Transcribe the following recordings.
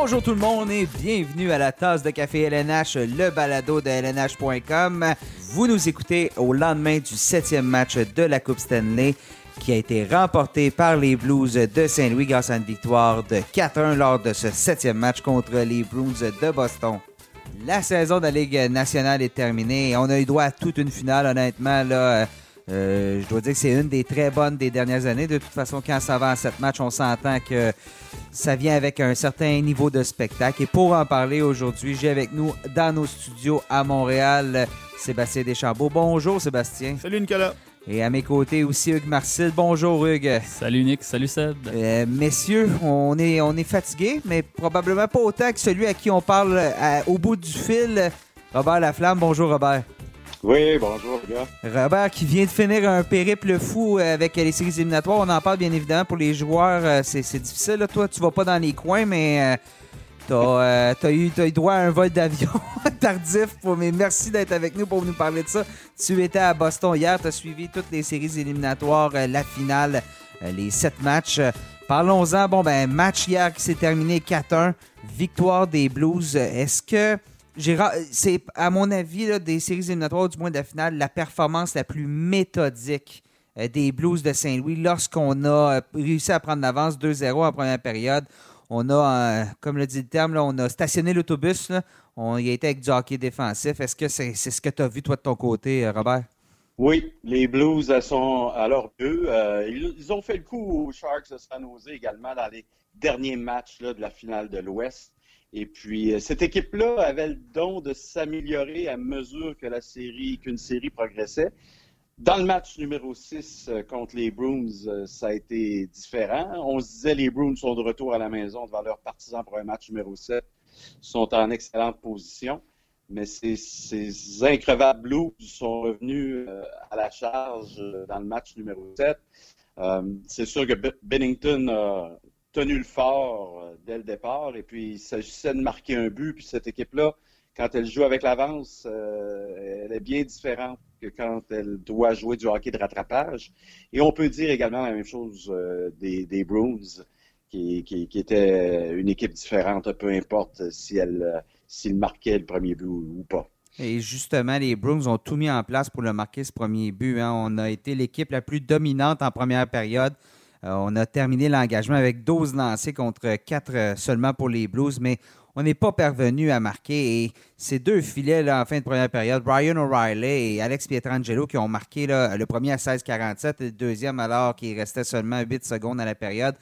Bonjour tout le monde et bienvenue à la tasse de café LNH, le balado de LNH.com. Vous nous écoutez au lendemain du septième match de la Coupe Stanley qui a été remporté par les Blues de Saint-Louis grâce à une victoire de 4-1 lors de ce septième match contre les Bruins de Boston. La saison de la Ligue nationale est terminée. On a eu droit à toute une finale, honnêtement. Là, euh, je dois dire que c'est une des très bonnes des dernières années. De toute façon, quand ça va en sept matchs, on s'entend que ça vient avec un certain niveau de spectacle. Et pour en parler aujourd'hui, j'ai avec nous dans nos studios à Montréal Sébastien Deschambault. Bonjour Sébastien. Salut Nicolas. Et à mes côtés aussi Hugues Marcil. Bonjour Hugues. Salut Nick, salut Seb. Euh, messieurs, on est, on est fatigués, mais probablement pas autant que celui à qui on parle euh, au bout du fil. Robert Laflamme. Bonjour Robert. Oui, bonjour, gars. Robert qui vient de finir un périple fou euh, avec les séries éliminatoires. On en parle bien évidemment pour les joueurs. Euh, c'est difficile. Là. Toi, tu vas pas dans les coins, mais tu as, eu, eu, droit à un vol d'avion tardif. mais merci d'être avec nous pour nous parler de ça. Tu étais à Boston hier. Tu as suivi toutes les séries éliminatoires, euh, la finale, les sept matchs. Parlons-en. Bon, ben, match hier qui s'est terminé 4-1. Victoire des Blues. Est-ce que c'est, à mon avis, des séries éliminatoires, du moins de la finale, la performance la plus méthodique euh, des Blues de Saint-Louis lorsqu'on a euh, réussi à prendre l'avance 2-0 en première période. On a, comme le dit le terme, on a stationné l'autobus. On y a été avec du hockey défensif. Est-ce que c'est, ce que tu as vu, toi, de ton côté, euh, Robert? Oui, les Blues sont à leur but. ils, ont fait le coup aux Sharks de San Jose également dans les derniers matchs de la finale de l'Ouest. Et puis, euh, cette équipe-là avait le don de s'améliorer à mesure que la série, qu'une série progressait. Dans le match numéro 6 euh, contre les Bruins, euh, ça a été différent. On se disait les Bruins sont de retour à la maison devant leurs partisans pour un match numéro 7, sont en excellente position. Mais ces, ces increvables Blues sont revenus à la charge dans le match numéro 7. c'est sûr que Bennington a tenu le fort euh, dès le départ. Et puis, il s'agissait de marquer un but. Puis cette équipe-là, quand elle joue avec l'avance, euh, elle est bien différente que quand elle doit jouer du hockey de rattrapage. Et on peut dire également la même chose euh, des, Bruins, qui, qui, était une équipe différente, peu importe si elle s'il marquait le premier but ou, pas. Et justement, les Bruins ont tout mis en place pour le marquer ce premier but. Hein. On a été l'équipe la plus dominante en première période. Euh, on a terminé l'engagement avec 12 lancés contre 4 euh, seulement pour les Blues, mais on n'est pas parvenu à marquer. Et ces deux filets là, en fin de première période, Brian O'Reilly et Alex Pietrangelo, qui ont marqué le premier à 16-47 et le deuxième alors qu'il restait seulement 8 secondes à la période.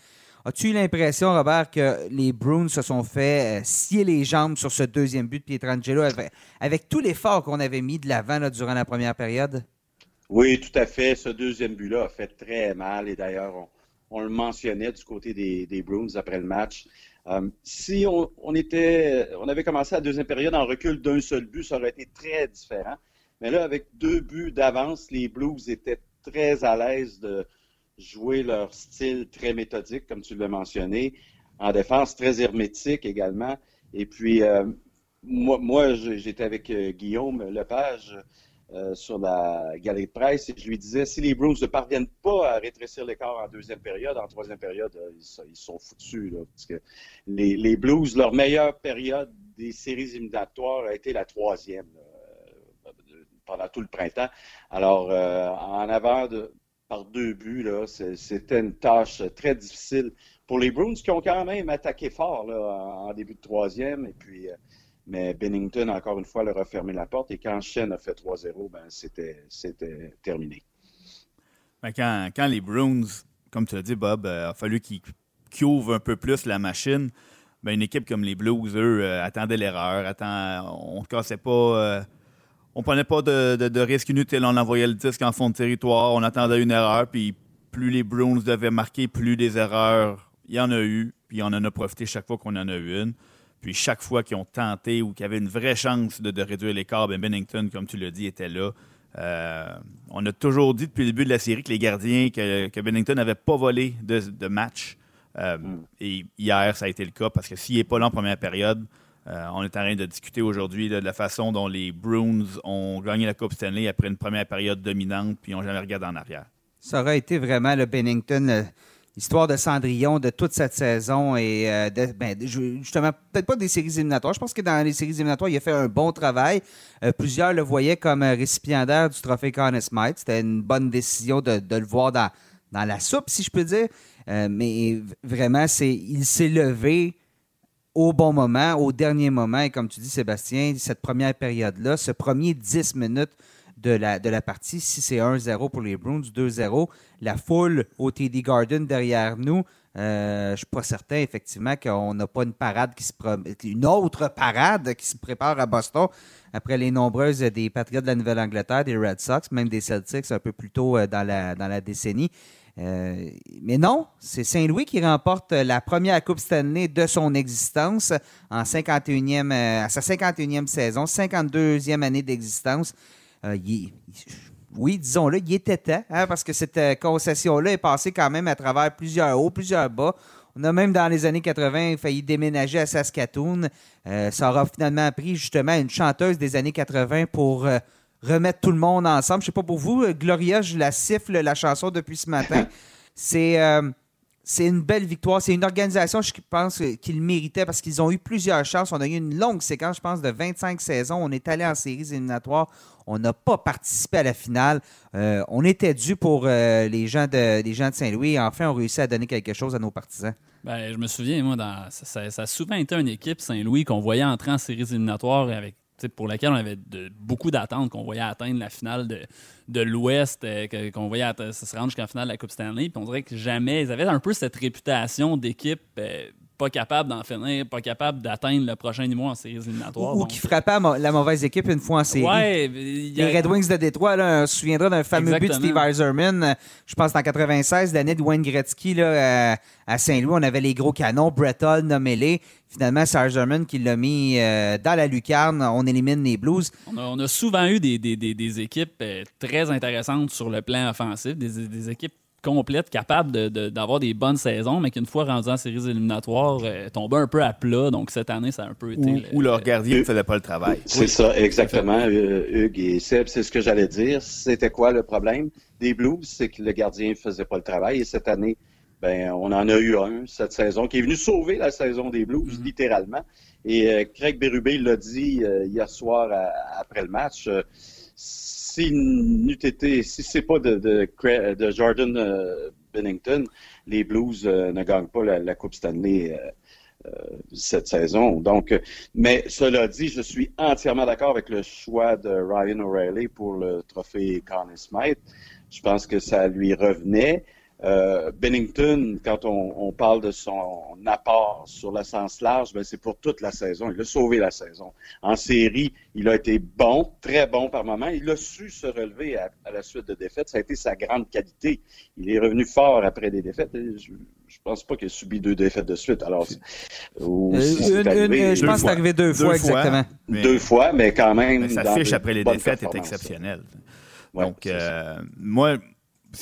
As-tu eu l'impression, Robert, que les Bruins se sont fait euh, scier les jambes sur ce deuxième but de Pietrangelo avec, avec tout l'effort qu'on avait mis de l'avant durant la première période? Oui, tout à fait. Ce deuxième but-là a fait très mal. Et d'ailleurs, on, on le mentionnait du côté des, Bruins après le match. Euh, si on, était, on avait commencé la deuxième période en recul d'un seul but, ça aurait été très différent. Mais là, avec deux buts d'avance, les Blues étaient très à l'aise de jouer leur style très méthodique, comme tu l'as mentionné, en défense très hermétique également. Et puis, euh, moi, j'étais avec euh, Guillaume Lepage euh, sur la galerie de presse et je lui disais si les Bruins ne parviennent pas à rétrécir l'écart en deuxième période, en troisième période, euh, ils, sont foutus. parce que les, Blues, leur meilleure période des séries éliminatoires a été la troisième pendant tout le printemps. Alors, en avant de, par deux buts, c'était une tâche très difficile pour les Bruins qui ont quand même attaqué fort en, début de troisième. Et puis, mais Bennington, encore une fois, leur a fermé la porte. Et quand Shen a fait 3-0, ben, c'était, terminé. Ben, quand, les Bruins, comme tu l'as dit, Bob, euh, a fallu qu'ils, ouvrent un peu plus la machine, ben, une équipe comme les Blues, eux, euh, attendaient l'erreur. on ne cassait pas. Euh, on prenait pas de, de, de risque inutile. On envoyait le disque en fond de territoire. On attendait une erreur. Puis plus les Bruins devaient marquer, plus des erreurs il y en a eu. Puis on en a profité chaque fois qu'on en a eu une. Puis chaque fois qu'ils ont tenté ou qu'ils avaient une vraie chance de, réduire l'écart, ben Bennington, comme tu l'as dit, était là. Euh, on a toujours dit depuis le début de la série que les gardiens, que, Bennington n'avait pas volé de, match. Euh, mm. Et hier, ça a été le cas parce que s'il n'est pas là en première période, euh, on est en train de discuter aujourd'hui de la façon dont les Bruins ont gagné la Coupe Stanley après une première période dominante puis n'ont jamais regardé en arrière. Ça aurait été vraiment le Bennington histoire de Cendrillon de toute cette saison et euh, ben, justement, peut-être pas des séries éliminatoires. Je pense que dans les séries éliminatoires, il a fait un bon travail. Euh, plusieurs le voyaient comme récipiendaire du trophée Conn Smythe. C'était une bonne décision de, le voir dans, la soupe, si je peux dire. Euh, mais vraiment, c'est il s'est levé au bon moment, au dernier moment. Et comme tu dis, Sébastien, cette première période-là, ce premier 10 minutes de la, partie, si c'est 1-0 pour les Bruins, 2-0, la foule au TD Garden derrière nous, euh, je ne suis pas certain, effectivement, qu'on n'a pas une parade qui se une autre parade qui se prépare à Boston après les nombreuses des Patriots de la Nouvelle-Angleterre, des Red Sox, même des Celtics un peu plus tôt euh, dans la décennie. Euh, mais non, c'est Saint-Louis qui remporte la première Coupe Stanley de son existence en 51e, à sa 51e saison, 52e année d'existence. oui, disons-le, il était temps, hein, parce que cette concession-là est passée quand même à travers plusieurs hauts, plusieurs bas. On a même dans les années 80 failli déménager à Saskatoon. Euh, ça aura finalement pris justement une chanteuse des années 80 pour euh, remettre tout le monde ensemble. Je sais pas pour vous, euh, Gloria, je la siffle la chanson depuis ce matin. C'est c'est une belle victoire. C'est une organisation, je pense, qu'ils méritaient parce qu'ils ont eu plusieurs chances. On a eu une longue séquence, je pense, de 25 saisons. On est allé en séries éliminatoires. On n'a pas participé à la finale. Euh, on était dû pour euh, les, gens de, les gens de Saint-Louis. Enfin, on réussit à donner quelque chose à nos partisans. Ben, je me souviens, moi, dans, ça, ça, a souvent été une équipe Saint-Louis qu'on voyait entrer en séries éliminatoires avec pour laquelle on avait beaucoup d'attentes, qu'on voyait atteindre la finale de, de l'Ouest, euh, qu'on voyait se rendre jusqu'à la finale de la Coupe Stanley. Puis on dirait que jamais, ils avaient un peu cette réputation d'équipe euh, pas capable d'en finir, pas capable d'atteindre le prochain niveau en séries éliminatoires. Ou, qui frappait la mauvaise équipe une fois en série. Ouais, Les Red Wings de Détroit, là, on se souviendra d'un fameux but de Steve Eiserman, je pense en 96, l'année de Wayne Gretzky là, à, Saint-Louis. On avait les gros canons, Breton, nommez-les. Finalement, c'est Eiserman qui l'a mis euh, dans la lucarne. On élimine les Blues. On a, souvent eu des, des, des, équipes euh, très intéressantes sur le plan offensif, des équipes complète, capable d'avoir des bonnes saisons, mais qu'une fois rendu en séries éliminatoires, euh, tombait un peu à plat. Donc cette année, ça a un peu été. Ou, leur gardien ne faisait pas le travail. C'est ça, exactement, euh, Hugues et Seb. C'est ce que j'allais dire. C'était quoi le problème? Des Blues? C'est que le gardien ne faisait pas le travail. Et cette année, ben, on en a eu un cette saison qui est venu sauver la saison des Blues, mm-hmm. littéralement. Et euh, Craig Berube l'a dit hier soir après le match si n'eût été, si c'est pas de, Jordan euh, Bennington, les Blues euh, ne gagnent pas la, Coupe Stanley euh, cette saison. Donc, mais cela dit, je suis entièrement d'accord avec le choix de Ryan O'Reilly pour le trophée Conn Smythe. Je pense que ça lui revenait. Euh, Bennington, quand on, parle de son apport sur le sens large, ben c'est pour toute la saison. Il a sauvé la saison. En série, il a été bon, très bon par moment. Il a su se relever à, la suite de défaites. Ça a été sa grande qualité. Il est revenu fort après des défaites. Je, ne pense pas qu'il ait subi deux défaites de suite. Alors, euh, je pense que c'est arrivé deux, fois, exactement. deux fois, mais quand même. sa fiche après les défaites est exceptionnelle. Donc, euh, moi,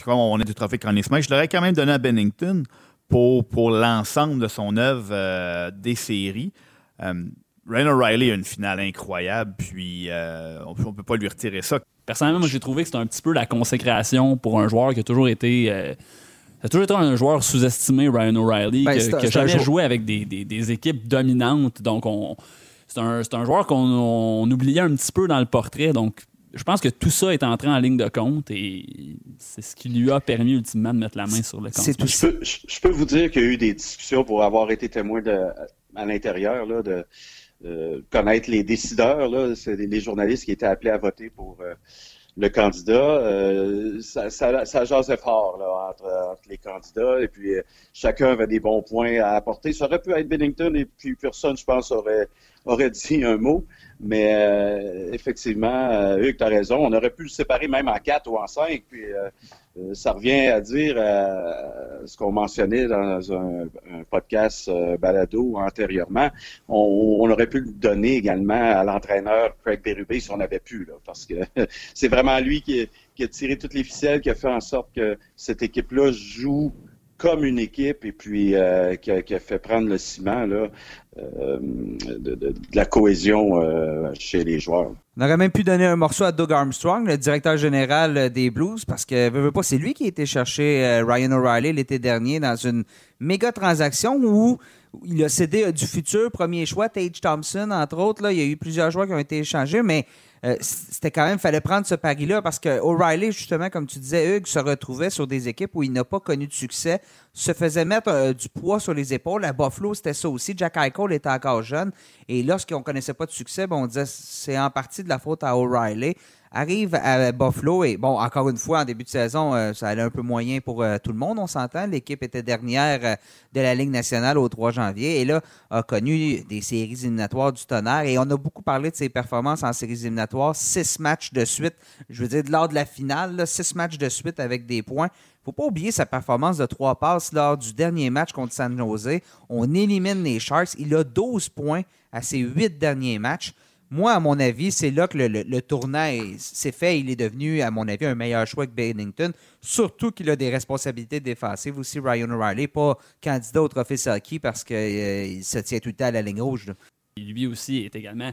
comme on est du trophée Conn je l'aurais quand même donné à Bennington pour, pour l'ensemble de son œuvre euh, des séries. Euh, Ryan O'Reilly a une finale incroyable, puis euh, on ne peut pas lui retirer ça. Personnellement, moi, j'ai trouvé que c'était un petit peu la consécration pour un joueur qui a toujours été. a toujours été un joueur sous-estimé, Ryan O'Reilly, ben, que, j'ai joué avec des, des, équipes dominantes. Donc, on, c'est un, un, joueur qu'on oubliait un petit peu dans le portrait. Donc, je pense que tout ça est entré en ligne de compte et c'est ce qui lui a permis ultimement de mettre la main sur le compte. Tout je, peux, je, peux, vous dire qu'il y a eu des discussions pour avoir été témoin de, à l'intérieur de, connaître les décideurs. Là, c'est les journalistes qui étaient appelés à voter pour euh, le candidat. Euh, ça, ça, ça jasait fort là, entre, les candidats et puis euh, chacun avait des bons points à apporter. Ça aurait pu être Bennington et puis personne, je pense, aurait, aurait dit un mot. Mais euh, effectivement, euh, Hugues, tu as raison. On aurait pu le séparer même en quatre ou en cinq. Puis euh, ça revient à dire ce qu'on mentionnait dans un, podcast balado antérieurement. On, aurait pu le donner également à l'entraîneur Craig Berube si on avait pu, là, parce que c'est vraiment lui qui, qui, a tiré toutes les ficelles, qui a fait en sorte que cette équipe-là joue comme une équipe et puis qui a, fait prendre le ciment là, de, la cohésion chez les joueurs. On aurait même pu donner un morceau à Doug Armstrong, le directeur général des Blues, parce que c'est lui qui a été chercher Ryan O'Reilly l'été dernier dans une méga transaction où il a cédé du futur premier choix, Tage Thompson, entre autres. Il y a eu plusieurs joueurs qui ont été échangés, mais euh, c'était quand même, fallait prendre ce pari-là parce que O'Reilly, justement, comme tu disais, Hugues, se retrouvait sur des équipes où il n'a pas connu de succès, se faisait mettre euh, du poids sur les épaules. À Buffalo, c'était ça aussi. Jack Eichel était encore jeune. Et lorsqu'on ne connaissait pas de succès, ben, on disait c'est en partie de la faute à O'Reilly arrive à Buffalo et bon, encore une fois, en début de saison, euh, ça allait un peu moyen pour euh, tout le monde, on s'entend. L'équipe était dernière euh, de la Ligue nationale au 3 janvier et là, a connu des séries éliminatoires du tonnerre et on a beaucoup parlé de ses performances en séries éliminatoires. Six matchs de suite, je veux dire, lors de la finale, six matchs de suite avec des points. faut pas oublier sa performance de trois passes lors du dernier match contre San Jose. On élimine les Sharks. Il a 12 points à ses huit derniers matchs moi, à mon avis, c'est là que le, tournant s'est fait. Il est devenu, à mon avis, un meilleur choix que Bennington. Surtout qu'il a des responsabilités défensives aussi, Ryan O'Reilly, pas candidat au trophée Saki parce qu'il euh, se tient tout le temps à la ligne rouge. Lui aussi est également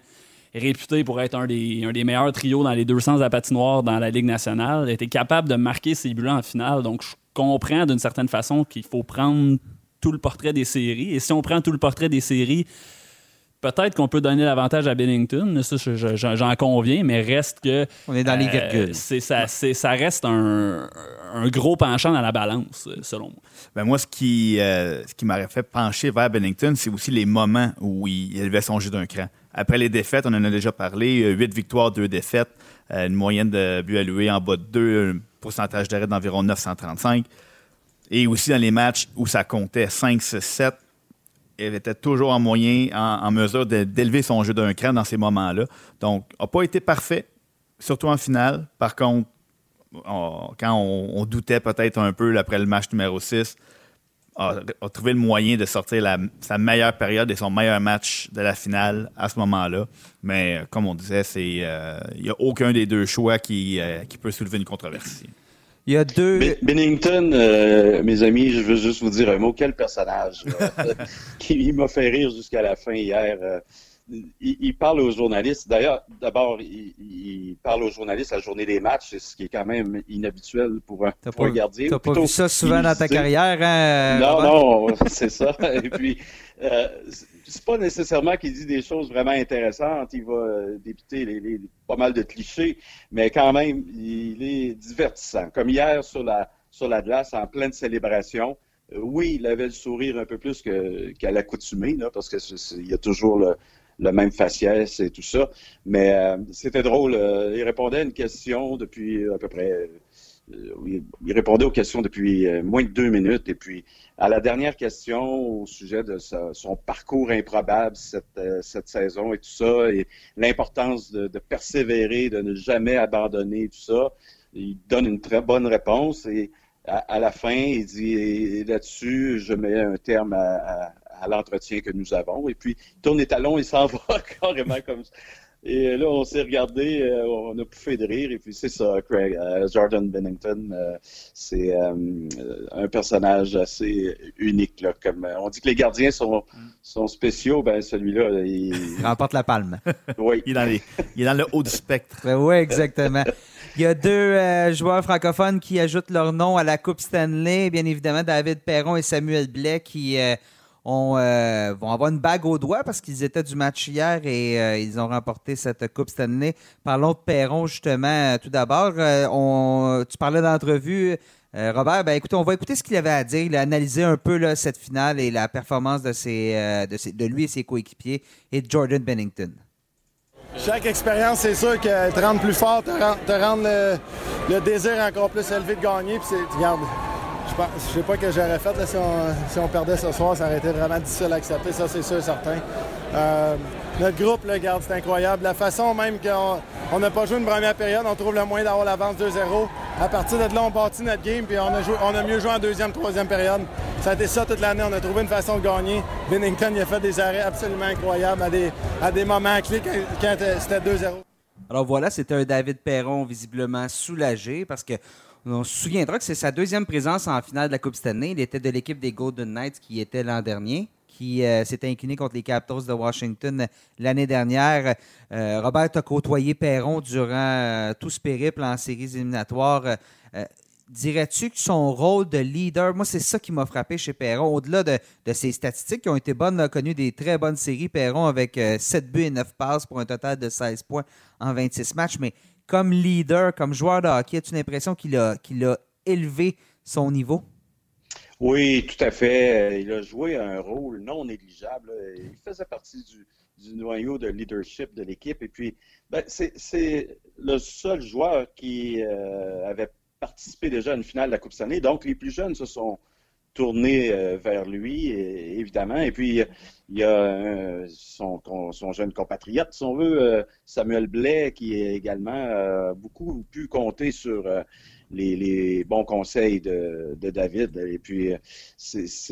réputé pour être un des, un des meilleurs trios dans les 200 à patinoire dans la Ligue nationale. Il était capable de marquer ses buts en finale. Donc, je comprends d'une certaine façon qu'il faut prendre tout le portrait des séries. Et si on prend tout le portrait des séries, Peut-être qu'on peut donner l'avantage à Bennington, ça j'en conviens, mais reste que. On est dans les euh, virgules. ça, ça reste un, gros penchant dans la balance, selon moi. Ben moi, ce qui, euh, ce qui m'aurait fait pencher vers Bennington, c'est aussi les moments où il élevait son jeu d'un cran. Après les défaites, on en a déjà parlé, 8 victoires, 2 défaites, euh, une moyenne de buts alloués en bas de 2, un pourcentage d'arrêt d'environ 935. Et aussi dans les matchs où ça comptait 5, 6, 7, elle était toujours en moyen, en, mesure d'élever son jeu d'un cran dans ces moments-là. Donc, n'a pas été parfait, surtout en finale. Par contre, quand on, doutait peut-être un peu après le match numéro 6, a, trouvé le moyen de sortir sa meilleure période et son meilleur match de la finale à ce moment-là. Mais comme on disait, euh, il n'y a aucun des deux choix qui, euh, qui peut soulever une controversie. Il y a deux. Bennington, euh, mes amis, je veux juste vous dire un mot. Quel personnage qui m'a fait rire jusqu'à la fin hier. Euh, il, parle aux journalistes. D'ailleurs, d'abord, il, parle aux journalistes la journée des matchs, ce qui est quand même inhabituel pour un, pour un gardien. T'as pas vu ça souvent dans ta carrière, hein? Non, non, c'est ça. Et puis, euh, c'est pas nécessairement qu'il dit des choses vraiment intéressantes. Il va euh, débuter les, pas mal de clichés, mais quand même, il est divertissant. Comme hier sur la, sur la glace, en pleine célébration. Euh, oui, il avait le sourire un peu plus qu'à l'accoutumée, parce qu'il y a toujours le, même faciès et tout ça. Mais euh, c'était drôle. il répondait à une question depuis à peu près il répondait aux questions depuis euh, moins de deux minutes. Et puis, à la dernière question au sujet de son parcours improbable euh, cette, saison et tout ça, et l'importance de, persévérer, de ne jamais abandonner tout ça, il donne une très bonne réponse. Et à, la fin, il dit là-dessus, je mets un terme à, l'entretien que nous avons. Et puis, il tourne les talons et s'en va carrément comme ça. Et là, on s'est regardé, euh, on a pouffé de rire. Et puis, c'est ça, Craig. Euh, Jordan Bennington, euh, c'est un personnage assez unique. Là, comme, on dit que les gardiens sont, sont spéciaux. Ben, celui-là, il... remporte la palme. oui. Il est, dans il est dans le haut du spectre. Ben oui, exactement. Il y a deux joueurs francophones qui ajoutent leur nom à la Coupe Stanley. Bien évidemment, David Perron et Samuel Blais qui euh, vont avoir une bague au doigt parce qu'ils étaient du match hier et euh, ils ont remporté cette Coupe Stanley. Parlons de Perron, justement, euh, tout d'abord. tu parlais d'entrevue. Robert, ben écoutez, on va écouter ce qu'il avait à dire. Il a analysé un peu cette finale et la performance de, lui et ses coéquipiers et de Jordan Bennington. Chaque expérience, c'est sûr qu'elle te rend plus fort, te rend, le, désir encore plus élevé de gagner. Puis regarde, je ne sais pas que j'aurais fait si, on, perdait ce soir. Ça aurait été vraiment difficile à accepter, ça c'est sûr et certain. Euh, notre groupe, le garde, c'est incroyable. La façon même qu'on n'a pas joué une première période, on trouve le moyen d'avoir l'avance 2-0. À partir de là, on bâtit notre game, puis on a, mieux joué en deuxième, troisième période. Ça a été ça toute l'année. On a trouvé une façon de gagner. Bennington il a fait des arrêts absolument incroyables à des moments clés quand, c'était 2-0. Alors voilà, c'était un David Perron visiblement soulagé parce que on se souviendra que c'est sa deuxième présence en finale de la Coupe année. Il était de l'équipe des Golden Knights qui était l'an dernier qui euh, s'est incliné contre les Capitals de Washington l'année dernière. Euh, Robert a côtoyé Perron durant euh, tout ce périple en séries éliminatoires. Dirais-tu que son rôle de leader, moi, c'est ça qui m'a frappé chez Perron, au-delà de, ses statistiques qui ont été bonnes, a connu des très bonnes séries, Perron, avec 7 buts et 9 passes pour un total de 16 points en 26 matchs. Mais comme leader, comme joueur de hockey, as-tu l'impression qu'il a, a élevé son niveau? Oui, tout à fait. Il a joué un rôle non négligeable. Il faisait partie du, noyau de leadership de l'équipe. Et puis, ben, c'est le seul joueur qui euh, avait participé déjà à une finale de la Coupe Stanley. Donc, les plus jeunes se sont tournés euh, vers lui, évidemment. Et puis, il y a euh, son, jeune compatriote, si on veut, Samuel Blais, qui a également beaucoup pu compter sur les, bons conseils de, David. Et puis,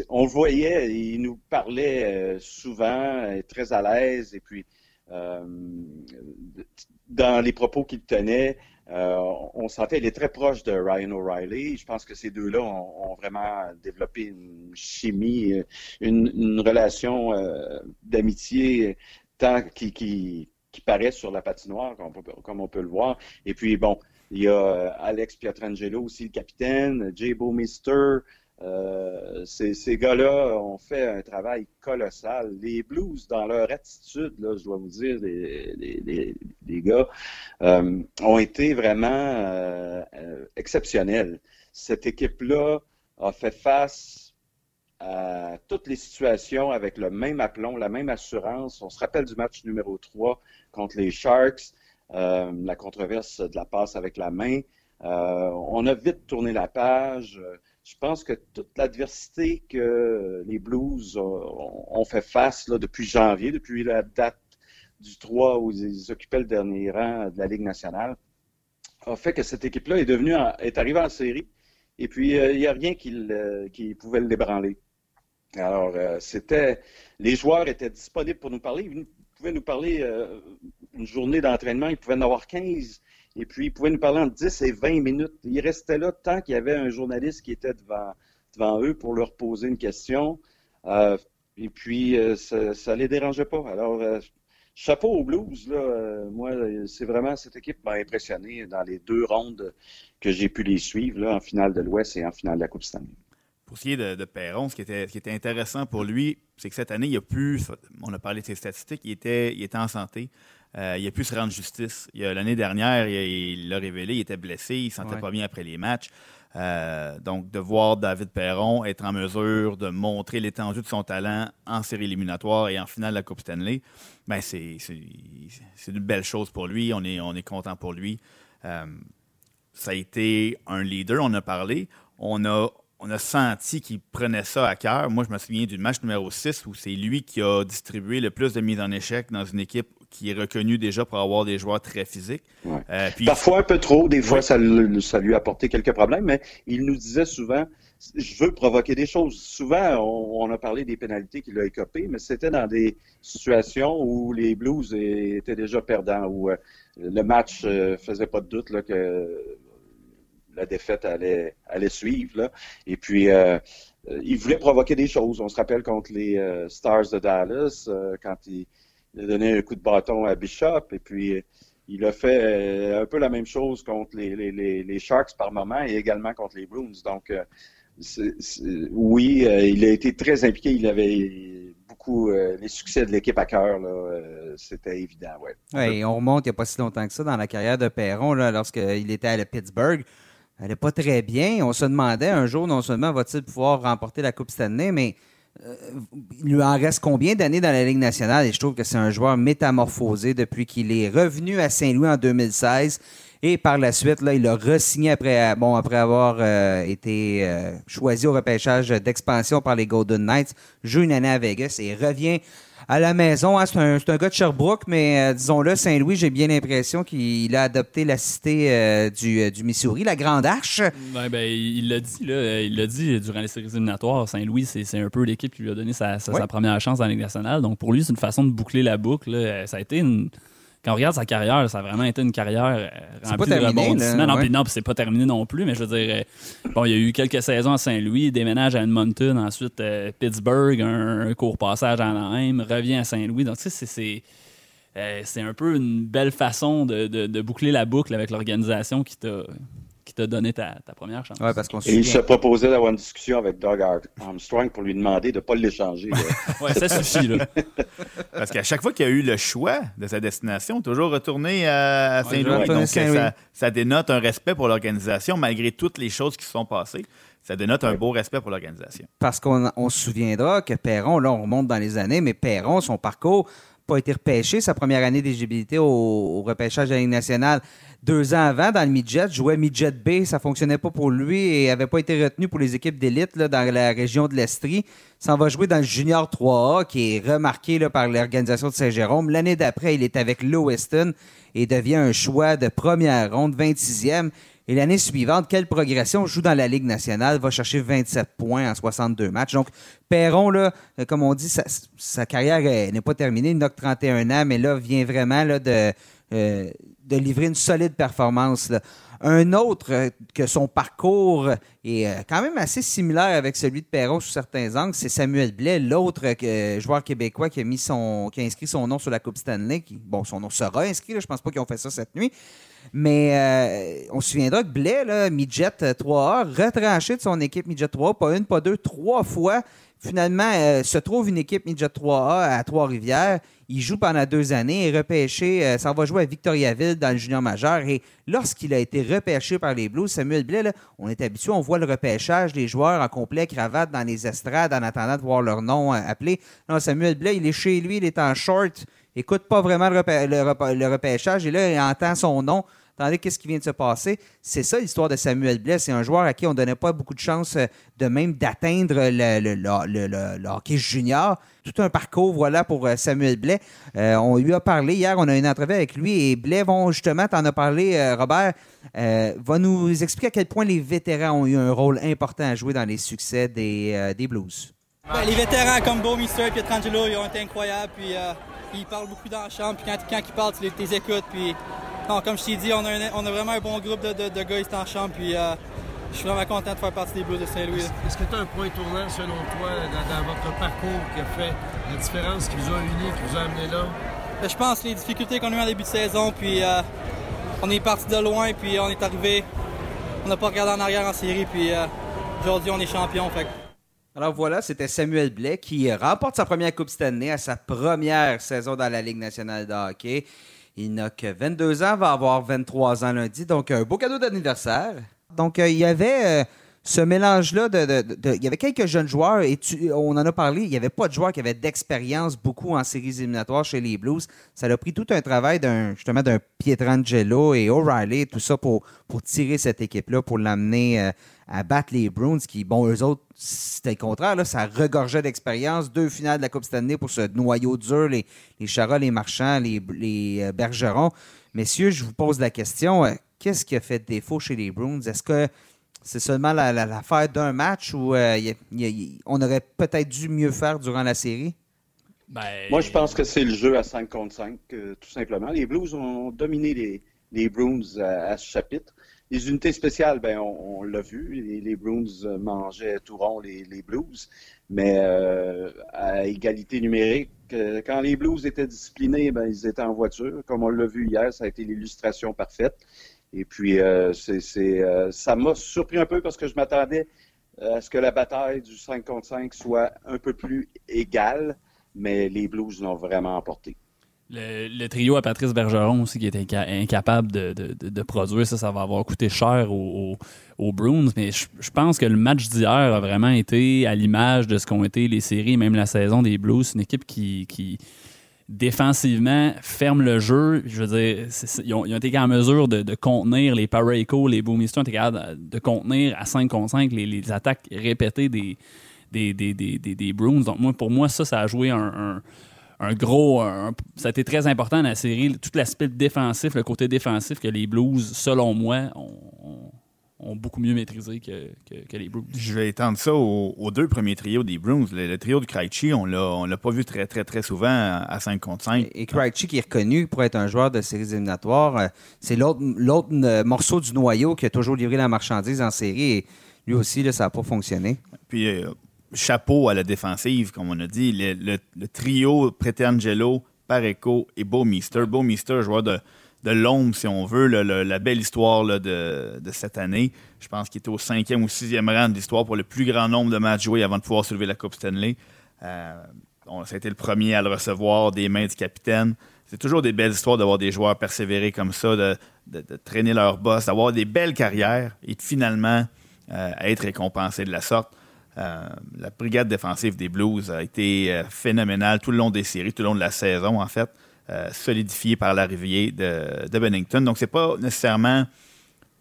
on le voyait, il nous parlait euh, souvent, très à l'aise. Et puis, euh, dans les propos qu'il tenait, euh, on sentait, il est très proche de Ryan O'Reilly. Je pense que ces deux-là ont, vraiment développé une chimie, une, relation d'amitié tant qui, qui, paraît sur la patinoire, comme on peut le voir. Et puis, bon, il y a euh, Alex Pietrangelo aussi, le capitaine, Jay Mister. Euh, ces, gars-là ont fait un travail colossal. Les Blues, dans leur attitude, là, je dois vous dire, les, gars, euh, ont été vraiment exceptionnels. Cette équipe-là a fait face à toutes les situations avec le même aplomb, la même assurance. On se rappelle du match numéro 3 contre les Sharks. Euh, la controverse de la passe avec la main. Euh, on a vite tourné la page. Je pense que toute l'adversité que les Blues ont, fait face là, depuis janvier, depuis la date du 3 où ils occupaient le dernier rang de la Ligue nationale, a fait que cette équipe-là est est arrivée en série. Et puis, euh, il n'y a rien qui, pouvait l'ébranler. Alors, c'était. Les joueurs étaient disponibles pour nous parler pouvait nous parler euh, une journée d'entraînement, il pouvait en avoir 15, et puis il pouvait nous parler en 10 et 20 minutes. Il restait là tant qu'il y avait un journaliste qui était devant, devant eux pour leur poser une question. Euh, et puis, euh, ça ne les dérangeait pas. Alors, chapeau aux Blues. Là, moi, c'est vraiment cette équipe m'a impressionné dans les deux rondes que j'ai pu les suivre, là, en finale de l'Ouest et en finale de la Coupe Stanley. Pour ce qui est de, Perron, ce qui, était, qui était intéressant pour lui, c'est que cette année, il a pu, on a parlé de ses statistiques, il était, il était en santé. Euh, il a pu se rendre justice. L'année dernière, il l'a révélé, il était blessé, il ne sentait pas bien après les matchs. Euh, donc, de voir David Perron être en mesure de montrer l'étendue de son talent en série éliminatoire et en finale de la Coupe Stanley, ben c'est une belle chose pour lui. On est, on est content pour lui. Euh, ça a été un leader, on a parlé. On a, on a senti qu'il prenait ça à cœur. Moi, je me souviens du match numéro 6 où c'est lui qui a distribué le plus de mises en échec dans une équipe qui est reconnue déjà pour avoir des joueurs très physiques. Euh, Parfois un peu trop, des fois ça, lui a apporté quelques problèmes, mais il nous disait souvent je veux provoquer des choses. Souvent, on, a parlé des pénalités qu'il a écopées, mais c'était dans des situations où les Blues étaient déjà perdants, où euh, le match euh, faisait pas de doute là, que la défaite allait, allait suivre. Là. Et puis, euh, il voulait provoquer des choses. On se rappelle contre les euh, Stars de Dallas, quand il, a donné un coup de bâton à Bishop. Et puis, il a fait un peu la même chose contre les, les, Sharks par moment et également contre les Bruins. Donc, oui, il a été très impliqué. Il avait beaucoup les succès de l'équipe à cœur. C'était évident. Ouais. Oui, on remonte il n'y a pas si longtemps que ça dans la carrière de Perron, lorsqu'il était à Pittsburgh elle n'est pas très bien. On se demandait un jour, non seulement va-t-il pouvoir remporter la Coupe Stanley, mais euh, il lui en reste combien d'années dans la Ligue nationale? Et je trouve que c'est un joueur métamorphosé depuis qu'il est revenu à Saint-Louis en 2016. Et par la suite, il a re-signé après, après avoir euh, été euh, choisi au repêchage d'expansion par les Golden Knights. Joue une année à Vegas et revient à la maison. Hein, c'est, un, gars de Sherbrooke, mais euh, disons-le, Saint-Louis, j'ai bien l'impression qu'il a adopté la cité euh, du, du, Missouri, la Grande Arche. ben, il l'a dit, là, il l'a dit durant les séries éliminatoires. Saint-Louis, c'est, un peu l'équipe qui lui a donné sa, première chance dans la Ligue nationale. Donc pour lui, c'est une façon de boucler la boucle. Ça a été une quand on regarde sa carrière, ça a vraiment été une carrière euh, remplie de rebondissements. Non, non c'est pas terminé non plus, mais je veux dire, euh, bon, il y a eu quelques saisons à Saint-Louis, déménage à Edmonton, ensuite euh, Pittsburgh, un, court passage à Anaheim, revient à Saint-Louis. Donc, tu sais, c'est. c'est un peu une belle façon de, de boucler la boucle avec l'organisation qui t'a t'a donné ta, première chance. Ouais, parce qu'on Et il se proposait d'avoir une discussion avec Doug Armstrong pour lui demander de ne pas l'échanger. ouais, ça suffit. Là. parce qu'à chaque fois qu'il y a eu le choix de sa destination, toujours retourné à Saint-Louis. Donc, ça, ça, dénote un respect pour l'organisation malgré toutes les choses qui se sont passées. Ça dénote un beau respect pour l'organisation. Parce qu'on se souviendra que Perron, là, on remonte dans les années, mais Perron, son parcours, pas été repêché sa première année d'éligibilité au, repêchage de la nationale. Deux ans avant, dans le midget, jouait midget B, ça fonctionnait pas pour lui et n'avait pas été retenu pour les équipes d'élite dans la région de l'Estrie. Ça va jouer dans le junior 3A, qui est remarqué là, par l'organisation de Saint-Jérôme. L'année d'après, il est avec Lewiston et devient un choix de première ronde, 26e. Et l'année suivante, quelle progression? Joue dans la Ligue nationale, va chercher 27 points en 62 matchs. Donc, Perron, là, euh, comme on dit, sa, carrière n'est pas terminée. Il n'a que 31 ans, mais là, vient vraiment là, de, euh, de livrer une solide performance. Un autre euh, que son parcours est quand même assez similaire avec celui de Perron sous certains angles, c'est Samuel Blais, l'autre joueur québécois qui a mis son, qui a inscrit son nom sur la Coupe Stanley. bon, son nom sera inscrit. je pense pas qu'ils ont fait ça cette nuit. Mais euh, on se souviendra que Blais, là, Midget 3A, retranché de son équipe Midget 3A, pas une, pas deux, trois fois. Finalement, euh, se trouve une équipe Midget 3A à Trois-Rivières. Il joue pendant deux années et repêché, euh, ça va jouer à Victoriaville dans le junior majeur. Et lorsqu'il a été repêché par les Blues, Samuel Blais, on est habitué, on voit le repêchage des joueurs en complet cravate dans les estrades en attendant de voir leur nom appelé. Non, Samuel Blais, il est chez lui, il est en short écoute pas vraiment le, repêchage et là, il entend son nom. Attendez, qu'est-ce qui vient de se passer? C'est ça l'histoire de Samuel Blais. C'est un joueur à qui on ne donnait pas beaucoup de chance euh, de même d'atteindre le, hockey junior. Tout un parcours, voilà, pour euh, Samuel Blais. Euh, on lui a parlé hier, on a une entrevue avec lui et Blais vont justement, t'en as parlé, Robert, va nous expliquer à quel point les vétérans ont eu un rôle important à jouer dans les succès des, Blues. Ben, les vétérans comme Beau Mister et Pietrangelo, ils ont été incroyables. Puis, ils parlent beaucoup dans la chambre. Puis quand, quand ils parlent, tu les, les écoutes. Puis comme je t'ai dit, on a, on a, vraiment un bon groupe de, de, de gars ici en chambre. Puis euh, je suis vraiment content de faire partie des Blues de Saint-Louis. Est-ce que tu as un point tournant, selon toi, dans, votre parcours qui a fait la différence, qui vous a unis, qui vous a amené là? Ben, je pense les difficultés qu'on a eues en début de saison. Puis euh, on est parti de loin, puis on est arrivé. On n'a pas regardé en arrière en série. Puis euh, aujourd'hui, on est champion. Fait. Alors voilà, c'était Samuel Blais qui remporte sa première Coupe Stanley à sa première saison dans la Ligue nationale de hockey. Il n'a que 22 ans, va avoir 23 ans lundi. Donc, un beau cadeau d'anniversaire. Donc, euh, il y avait euh, ce mélange-là Il y avait quelques jeunes joueurs et on en a parlé. Il n'y avait pas de joueurs qui avaient d'expérience beaucoup en séries éliminatoires chez les Blues. Ça a pris tout un travail d'un justement d'un Pietrangelo et O'Reilly tout ça pour, pour tirer cette équipe-là, pour l'amener euh, à battre les Bruins, qui, bon, eux autres, c'était le contraire. Là, ça regorgeait d'expérience. Deux finales de la Coupe Stanley pour ce noyau dur, les, les les Marchands, les, les euh, Bergerons. Messieurs, je vous pose la question. Euh, qu'est-ce qui a fait défaut chez les Bruins? Est-ce que c'est seulement l'affaire d'un match ou euh, on aurait peut-être dû mieux faire durant la série? Ben, Moi, je pense que c'est le jeu à 5 contre 5, tout simplement. Les Blues ont dominé les, les Bruins à ce chapitre. Les unités spéciales, ben, on, l'a vu, les, les, Bruins mangeaient tout rond les, Blues, mais euh, à égalité numérique, euh, quand les Blues étaient disciplinés, ben, ils étaient en voiture. Comme on l'a vu hier, ça a été l'illustration parfaite. Et puis, euh, ça m'a surpris un peu parce que je m'attendais à ce que la bataille du 5 contre 5 soit un peu plus égale, mais les Blues l'ont vraiment emporté. Le, trio à Patrice Bergeron aussi qui était incapable de, produire, ça, ça va avoir coûté cher aux, Bruins. Mais je, pense que le match d'hier a vraiment été à l'image de ce qu'ont été les séries, même la saison des Blues. Une équipe qui, défensivement ferme le jeu. Je veux dire, ils, ont, été en mesure de, contenir les Parayco, les Boomisters, ont été capables de contenir à 5 contre 5 les, attaques répétées des, des, des, Bruins. Donc, moi, pour moi, ça, ça a joué un gros. ça a été très important dans la série, tout l'aspect défensif, le côté défensif que les Blues, selon moi, ont, ont beaucoup mieux maîtrisé que, que, les Bruins. Je vais étendre ça aux, deux premiers trios des Bruins. Le, trio de Krejci, on ne l'a pas vu très, très, très souvent à 5 contre 5. Et, Krejci, qui est reconnu pour être un joueur de séries éliminatoires, euh, c'est l'autre euh, morceau du noyau qui a toujours livré la marchandise en série. Et lui aussi, là, ça n'a pas fonctionné. Puis, euh, chapeau à la défensive, comme on a dit. Le, le, trio Pretangelo, Pareco et Beaumister. Beaumister, joueur de de l'ombre, si on veut, la belle histoire de, cette année. Je pense qu'il était au cinquième ou sixième rang de l'histoire pour le plus grand nombre de matchs joués avant de pouvoir soulever la Coupe Stanley. Euh, ça a été le premier à le recevoir des mains du capitaine. C'est toujours des belles histoires d'avoir des joueurs persévérés comme ça, de, traîner leur boss, d'avoir des belles carrières et de finalement euh, être récompensés de la sorte. Euh, la brigade défensive des Blues a été phénoménale tout le long des séries, tout le long de la saison, en fait. Euh, solidifié par l'arrivée de, de, Bennington. Donc, c'est pas nécessairement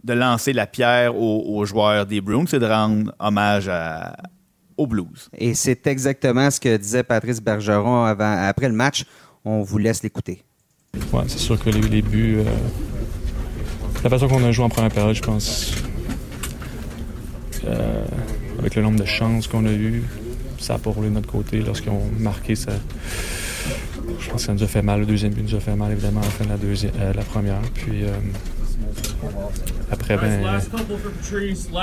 de lancer la pierre aux, joueurs des Bruins, c'est de rendre hommage aux Blues. Et c'est exactement ce que disait Patrice Bergeron avant, après le match. On vous laisse l'écouter. Ouais, c'est sûr que les, buts, euh, la façon qu'on a joué en première période, je pense, euh, avec le nombre de chances qu'on a eues, ça a pas roulé de notre côté lorsqu'ils ont marqué ça je pense que ça nous a fait mal. Le deuxième but nous a fait mal, évidemment, en fin de la, deuxième, euh, la première. Puis euh, après, ben,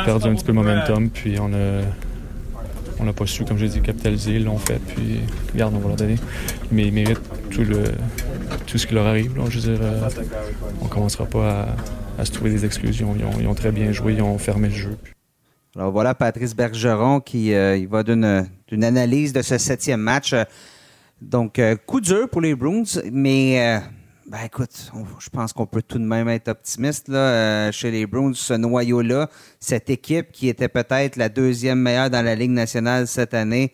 perdu un petit peu le momentum. Puis on a, on n'a pas su, comme j'ai dit, capitaliser. Ils l'ont fait. Puis, regarde, on va leur donner. Mais ils méritent tout, le, tout ce qui leur arrive. je veux dire, euh, on ne commencera pas à, se trouver des exclusions. Ils ont, très bien joué. Ils ont fermé le jeu. Alors voilà Patrice Bergeron qui il va d'une analyse de ce septième match. Donc, euh, coup dur pour les Bruins, mais euh, ben écoute, je pense qu'on peut tout de même être optimiste euh, chez les Bruins. Ce noyau-là, cette équipe qui était peut-être la deuxième meilleure dans la Ligue nationale cette année,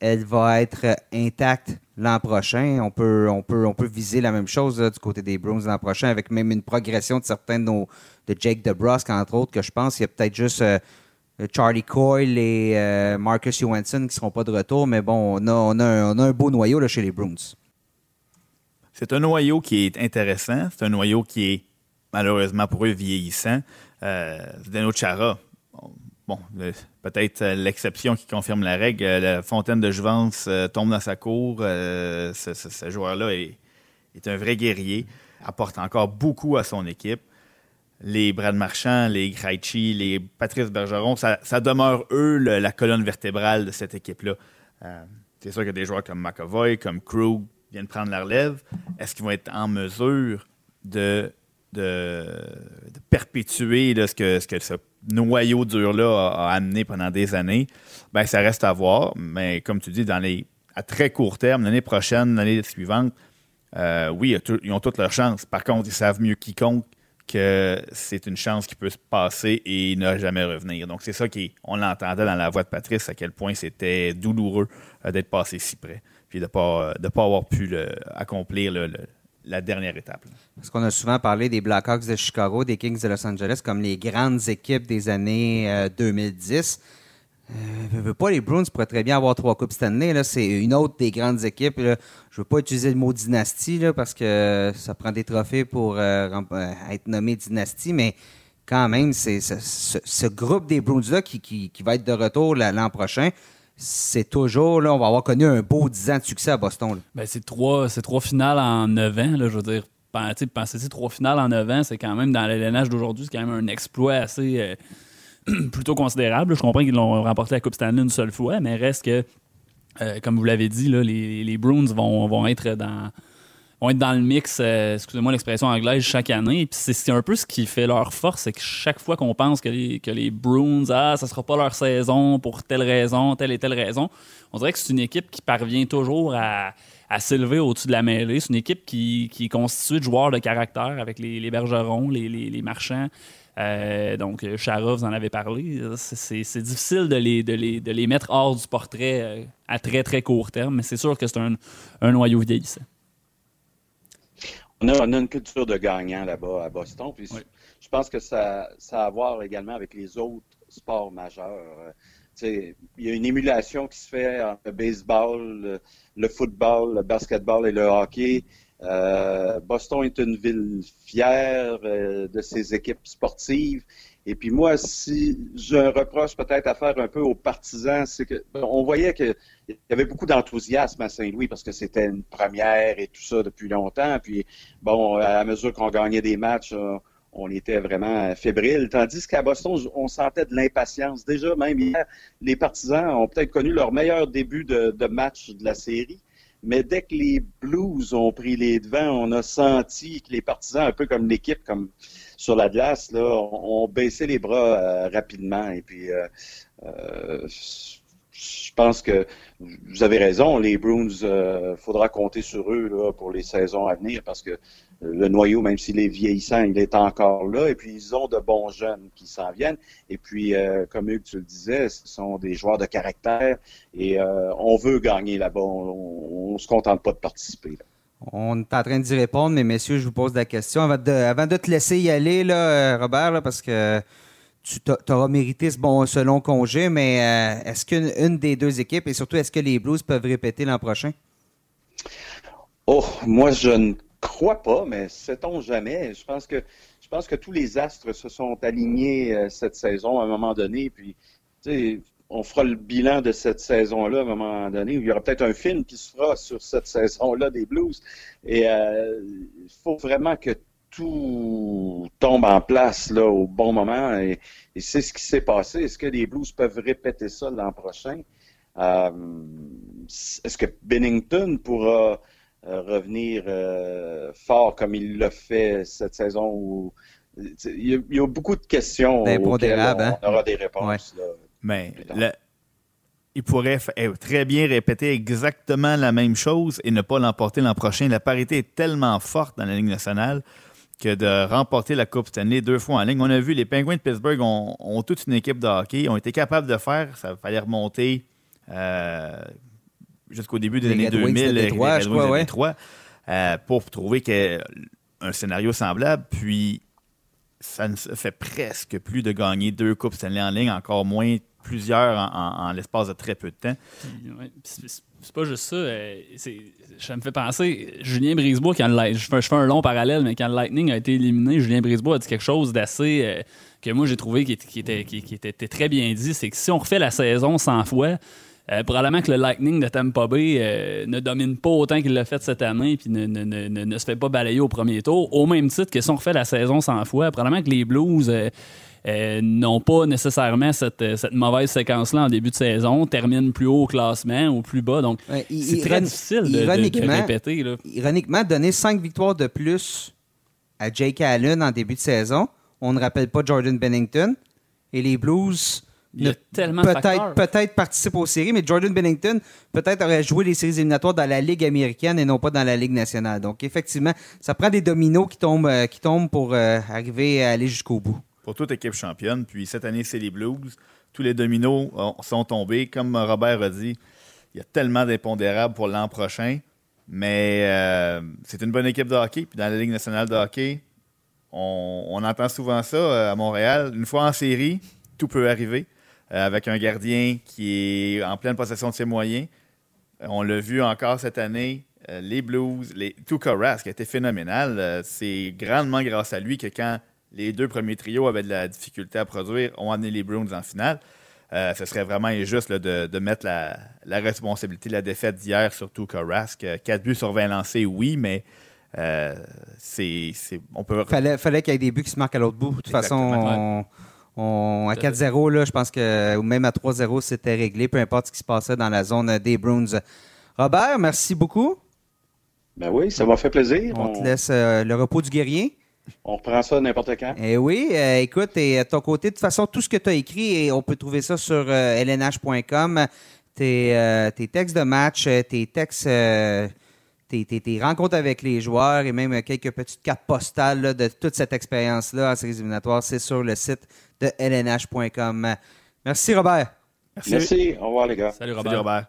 elle va être intacte l'an prochain. On peut, viser la même chose du côté des Bruins l'an prochain, avec même une progression de certains de nos de Jake DeBrusque, entre autres, que je pense qu'il y a peut-être juste euh, Charlie Coyle et euh, Marcus Johansson qui ne seront pas de retour, mais bon, on a, un, beau noyau là, chez les Bruins. C'est un noyau qui est intéressant. C'est un noyau qui est malheureusement pour eux vieillissant. Euh, Zdeno Chara, bon, peut-être l'exception qui confirme la règle. La fontaine de Jouvence tombe dans sa cour. ce, joueur-là est, un vrai guerrier, apporte encore beaucoup à son équipe les Brad Marchand, les Krejci, les Patrice Bergeron, ça, demeure eux la colonne vertébrale de cette équipe-là. Euh, c'est sûr a des joueurs comme McAvoy, comme Krug viennent prendre la relève. Est-ce qu'ils vont être en mesure de, perpétuer ce, que, ce, que, ce noyau dur-là a, amené pendant des années? Ben, ça reste à voir. Mais comme tu dis, dans les, à très court terme, l'année prochaine, l'année suivante, euh, oui, ils ont toutes leurs chances. Par contre, ils savent mieux quiconque que c'est une chance qui peut se passer et ne jamais revenir. Donc, c'est ça qu'on l'entendait dans la voix de Patrice, à quel point c'était douloureux euh, d'être passé si près, puis de ne pas, de pas avoir pu accomplir la dernière étape. Parce qu'on a souvent parlé des Blackhawks de Chicago, des Kings de Los Angeles comme les grandes équipes des années 2010. Euh, euh, veux pas, les Bruins pourraient très bien avoir trois Coupes Stanley. C'est une autre des grandes équipes. Je Je veux pas utiliser le mot dynastie parce que ça prend des trophées pour euh, euh, être nommé dynastie, mais quand même, c'est ce, groupe des Bruins-là qui, va être de retour l'an prochain. C'est toujours, là, on va avoir connu un beau 10 ans de succès à Boston. Ben, c'est trois, trois finales en 9 ans, là, je veux dire. Pensez-y, trois finales en 9 ans, c'est quand même, dans l'élève d'aujourd'hui, c'est quand même un exploit assez plutôt considérable. Je comprends qu'ils l'ont remporté la Coupe Stanley une seule fois, mais reste que, euh, comme vous l'avez dit, les, Bruins vont, être dans vont être dans le mix, euh, excusez-moi l'expression anglaise, chaque année. C'est un peu ce qui fait leur force, c'est que chaque fois qu'on pense que les, Bruins, ah, ça sera pas leur saison pour telle raison, telle et telle raison, on dirait que c'est une équipe qui parvient toujours à, s'élever au-dessus de la mêlée. C'est une équipe qui, qui, est de joueurs de caractère avec les, bergerons, les marchands. Euh, donc, Chara, vous en avez parlé. C'est difficile de les, de, les, de les, mettre hors du portrait euh, à très, très court terme, mais c'est sûr que c'est un, un, noyau vieillissant. On a, on a, une culture de gagnant là-bas à Boston. Puis Je pense que ça, ça a à voir également avec les autres sports majeurs. il y a une émulation qui se fait entre le baseball, le, le football, le basketball et le hockey. Euh, Boston est une ville fière euh, de ses équipes sportives Et puis moi, si j'ai un reproche peut-être à faire un peu aux partisans, c'est que on voyait qu'il y avait beaucoup d'enthousiasme à Saint-Louis parce que c'était une première et tout ça depuis longtemps. Puis bon, à mesure qu'on gagnait des matchs, euh, on était vraiment fébrile. Tandis qu'à Boston, on sentait de l'impatience. Déjà, même hier, les partisans ont peut-être connu leur meilleur début de match de la série. Mais dès que les Blues ont pris les devants, on a senti que les partisans, un peu comme l'équipe, comme sur la glace, là, ont, baissé les bras euh, rapidement. Et puis, euh, euh, je pense que vous avez raison, les Bruins, il faudra compter sur eux là, pour les saisons à venir parce que le noyau, même s'il est vieillissant, il est encore là. Et puis, ils ont de bons jeunes qui s'en viennent. Et puis, comme Hugues, tu le disais, ce sont des joueurs de caractère et on veut gagner là-bas. On ne se contente pas de participer. On est en train d'y répondre, mais messieurs, je vous pose la question. Avant de, te laisser y aller, là, euh, Robert, parce que tu auras mérité ce bon selon congé, mais euh, est-ce qu'une des deux équipes, et surtout, est-ce que les Blues peuvent répéter l'an prochain? Oh, moi, je ne crois pas, mais sait-on jamais? Je pense que je pense que tous les astres se sont alignés euh, cette saison à un moment donné. Puis, on fera le bilan de cette saison-là à un moment donné, il y aura peut-être un film qui se fera sur cette saison-là des Blues. Et euh, il faut vraiment que tout tombe en place là, au bon moment. Et, c'est ce qui s'est passé. Est-ce que les Blues peuvent répéter ça l'an prochain? Euh, est-ce que Bennington pourra revenir fort comme il l'a fait cette saison? il, y a, beaucoup de questions auxquelles on, hein? aura des réponses. Mais il pourrait très bien répéter exactement la même chose et ne pas l'emporter l'an prochain. La parité est tellement forte dans la Ligue nationale que de remporter la Coupe Stanley deux fois en ligne. On a vu, les Penguins de Pittsburgh ont, toute une équipe de hockey, ont été capables de faire. Ça fallait remonter euh, jusqu'au début des années 2000, les Red euh, pour trouver un scénario semblable. Puis, ça ne se fait presque plus de gagner deux Coupes Stanley en ligne, encore moins plusieurs en, l'espace de très peu de temps. c'est pas juste ça. Euh, ça me fait penser, Julien Brisebois, quand le, je, fais, un long parallèle, mais quand le Lightning a été éliminé, Julien Brisebois a dit quelque chose d'assez. Euh, que moi j'ai trouvé qui, était, qui, était, très bien dit c'est que si on refait la saison 100 fois, euh, probablement que le Lightning de Tampa Bay ne domine pas autant qu'il l'a fait cette année puis ne, ne, se fait pas balayer au premier tour. Au même titre que si on refait la saison 100 fois, probablement que les Blues euh, n'ont pas nécessairement cette, cette mauvaise séquence-là en début de saison, terminent plus haut au classement ou plus bas. Donc, c'est très difficile de, répéter. Là. Ironiquement, donner cinq victoires de plus à Jake Allen en début de saison, on ne rappelle pas Jordan Bennington. Et les Blues peut-être peut-être participent aux séries, mais Jordan Bennington peut-être aurait joué les séries éliminatoires dans la Ligue américaine et non pas dans la Ligue nationale. Donc effectivement, ça prend des dominos qui tombent, euh, qui tombent pour euh, arriver à aller jusqu'au bout pour toute équipe championne. Puis cette année, c'est les Blues. Tous les dominos sont tombés. Comme Robert a dit, il y a tellement d'impondérables pour l'an prochain. Mais euh, c'est une bonne équipe de hockey. Puis dans la Ligue nationale de hockey, on, entend souvent ça euh, à Montréal. Une fois en série, tout peut arriver. Euh, avec un gardien qui est en pleine possession de ses moyens. On l'a vu encore cette année. les Blues, les Tuka Rask a été phénoménal. c'est grandement grâce à lui que quand les deux premiers trios avaient de la difficulté à produire, ont amené les Bruins en finale. Euh, ce serait vraiment injuste de, mettre la, responsabilité de la défaite d'hier sur Rask. Euh, quatre buts sur 20 lancés, oui, mais euh, c'est, on peut. Fallait, fallait qu'il y ait des buts qui se marquent à l'autre bout. De toute façon, on, à 4-0, je pense que, ou même à 3-0, c'était réglé, peu importe ce qui se passait dans la zone des Bruins. Robert, merci beaucoup. Ben oui, ça m'a fait plaisir. On, te laisse le repos du guerrier. On reprend ça n'importe quand. Eh oui, euh, écoute, et à ton côté, de toute façon, tout ce que tu as écrit, et on peut trouver ça sur lnh.com, euh, euh, tes, textes de match, tes textes, tes, rencontres avec les joueurs et même quelques petites cartes postales de toute cette expérience-là en séries éliminatoires, c'est sur le site de lnh.com. Merci, Robert. Merci. Merci. Au revoir, les gars. Salut, Robert.